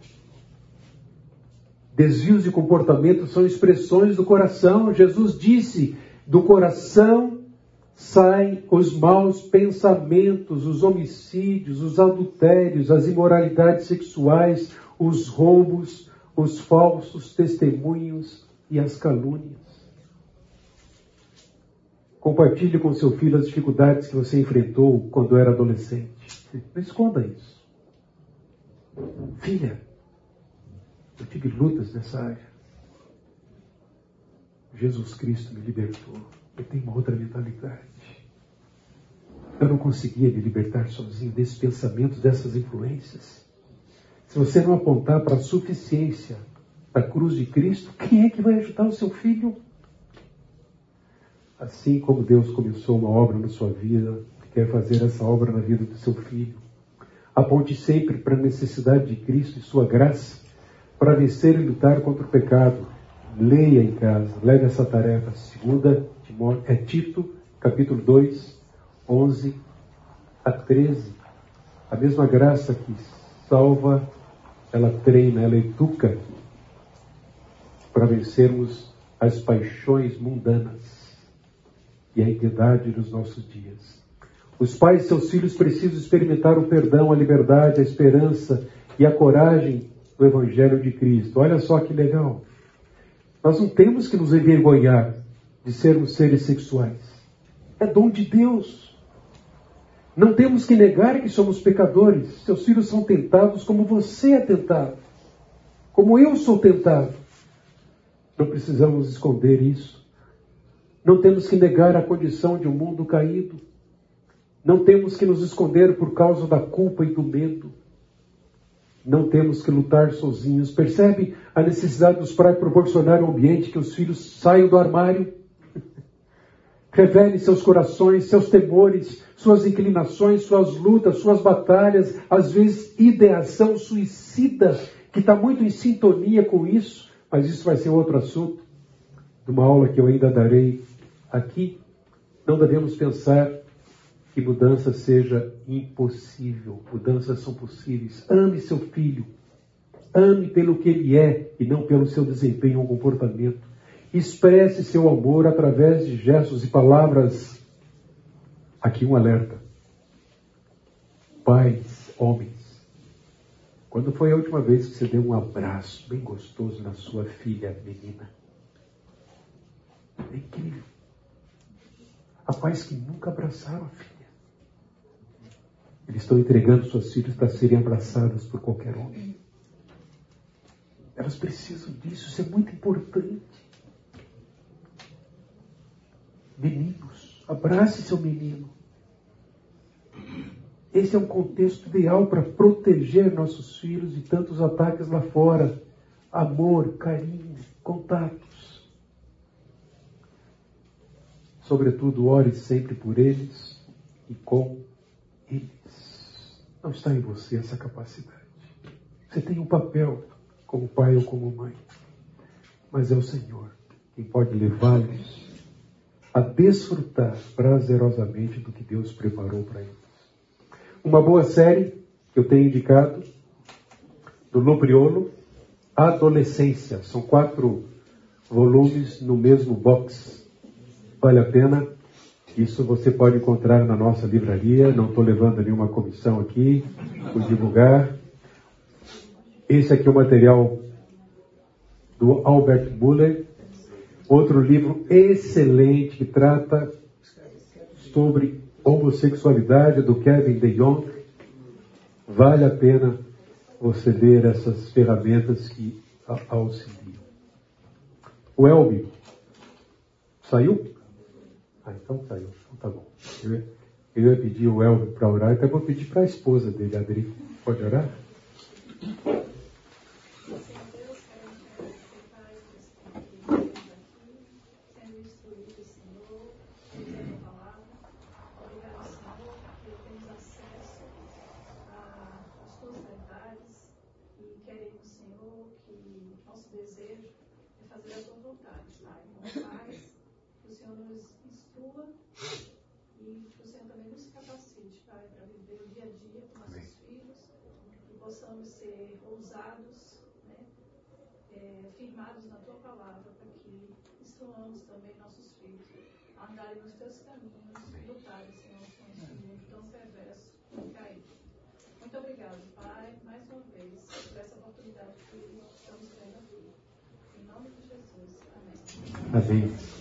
Desvios de comportamento são expressões do coração. Jesus disse: do coração saem os maus pensamentos, os homicídios, os adultérios, as imoralidades sexuais, os roubos, os falsos testemunhos e as calúnias. Compartilhe com seu filho as dificuldades que você enfrentou quando era adolescente. Não esconda isso. Filha, eu tive lutas nessa área. Jesus Cristo me libertou. Eu tenho uma outra mentalidade. Eu não conseguia me libertar sozinho desses pensamentos, dessas influências. Se você não apontar para a suficiência da cruz de Cristo, quem é que vai ajudar o seu filho? Assim como Deus começou uma obra na sua vida, quer fazer essa obra na vida do seu filho. Aponte sempre para a necessidade de Cristo e sua graça para vencer e lutar contra o pecado. Leia em casa, leve essa tarefa. Segunda é Tito, capítulo 2, 11 a 13. A mesma graça que salva, ela treina, ela educa para vencermos as paixões mundanas e a impiedade dos nossos dias. Os pais e seus filhos precisam experimentar o perdão, a liberdade, a esperança e a coragem do Evangelho de Cristo. Olha só que legal. Nós não temos que nos envergonhar de sermos seres sexuais. É dom de Deus. Não temos que negar que somos pecadores. Seus filhos são tentados como você é tentado. Como eu sou tentado. Não precisamos esconder isso. Não temos que negar a condição de um mundo caído. Não temos que nos esconder por causa da culpa e do medo. Não temos que lutar sozinhos. Percebe a necessidade dos pais proporcionar um ambiente que os filhos saiam do armário? Revele seus corações, seus temores, suas inclinações, suas lutas, suas batalhas, às vezes ideação suicida, que está muito em sintonia com isso, mas isso vai ser outro assunto, de uma aula que eu ainda darei Aqui não devemos pensar que mudança seja impossível. Mudanças são possíveis. Ame seu filho. ame pelo que ele é e não pelo seu desempenho ou comportamento. Expresse seu amor através de gestos e palavras. Aqui um alerta. Pais, homens, quando foi a última vez que você deu um abraço bem gostoso na sua filha menina? É incrível. Há pais que nunca abraçaram a filha. Eles estão entregando suas filhas para serem abraçadas por qualquer homem. Elas precisam disso, isso é muito importante. Meninos, abrace seu menino. Esse é um contexto ideal para proteger nossos filhos de tantos ataques lá fora. Amor, carinho, contatos. Sobretudo, ore sempre por eles e com eles. Não está em você essa capacidade. Você tem um papel como pai ou como mãe. Mas é o Senhor quem pode levá-los a desfrutar prazerosamente do que Deus preparou para eles. Uma boa série que eu tenho indicado, do Lobriolo, Adolescência. São quatro volumes no mesmo box. Vale a pena. Isso você pode encontrar na nossa livraria. Não estou levando nenhuma comissão aqui por divulgar. Esse aqui é o material do Albert Muller. Outro livro excelente que trata sobre homossexualidade do Kevin De Jong. Vale a pena você ler essas ferramentas que auxiliam. O Elbi saiu? Ah, então saiu. Então tá bom. Eu eu ia pedir o Elbi para orar, então vou pedir para a esposa dele, Adri. Pode orar? Firmados na tua palavra, para que instruamos também nossos filhos a andarem nos teus caminhos, lutarem, Senhor, com esse mundo tão perverso e caído. Muito obrigado, Pai, mais uma vez, por essa oportunidade que estamos tendo aqui. Em nome de Jesus. Amém. Amém.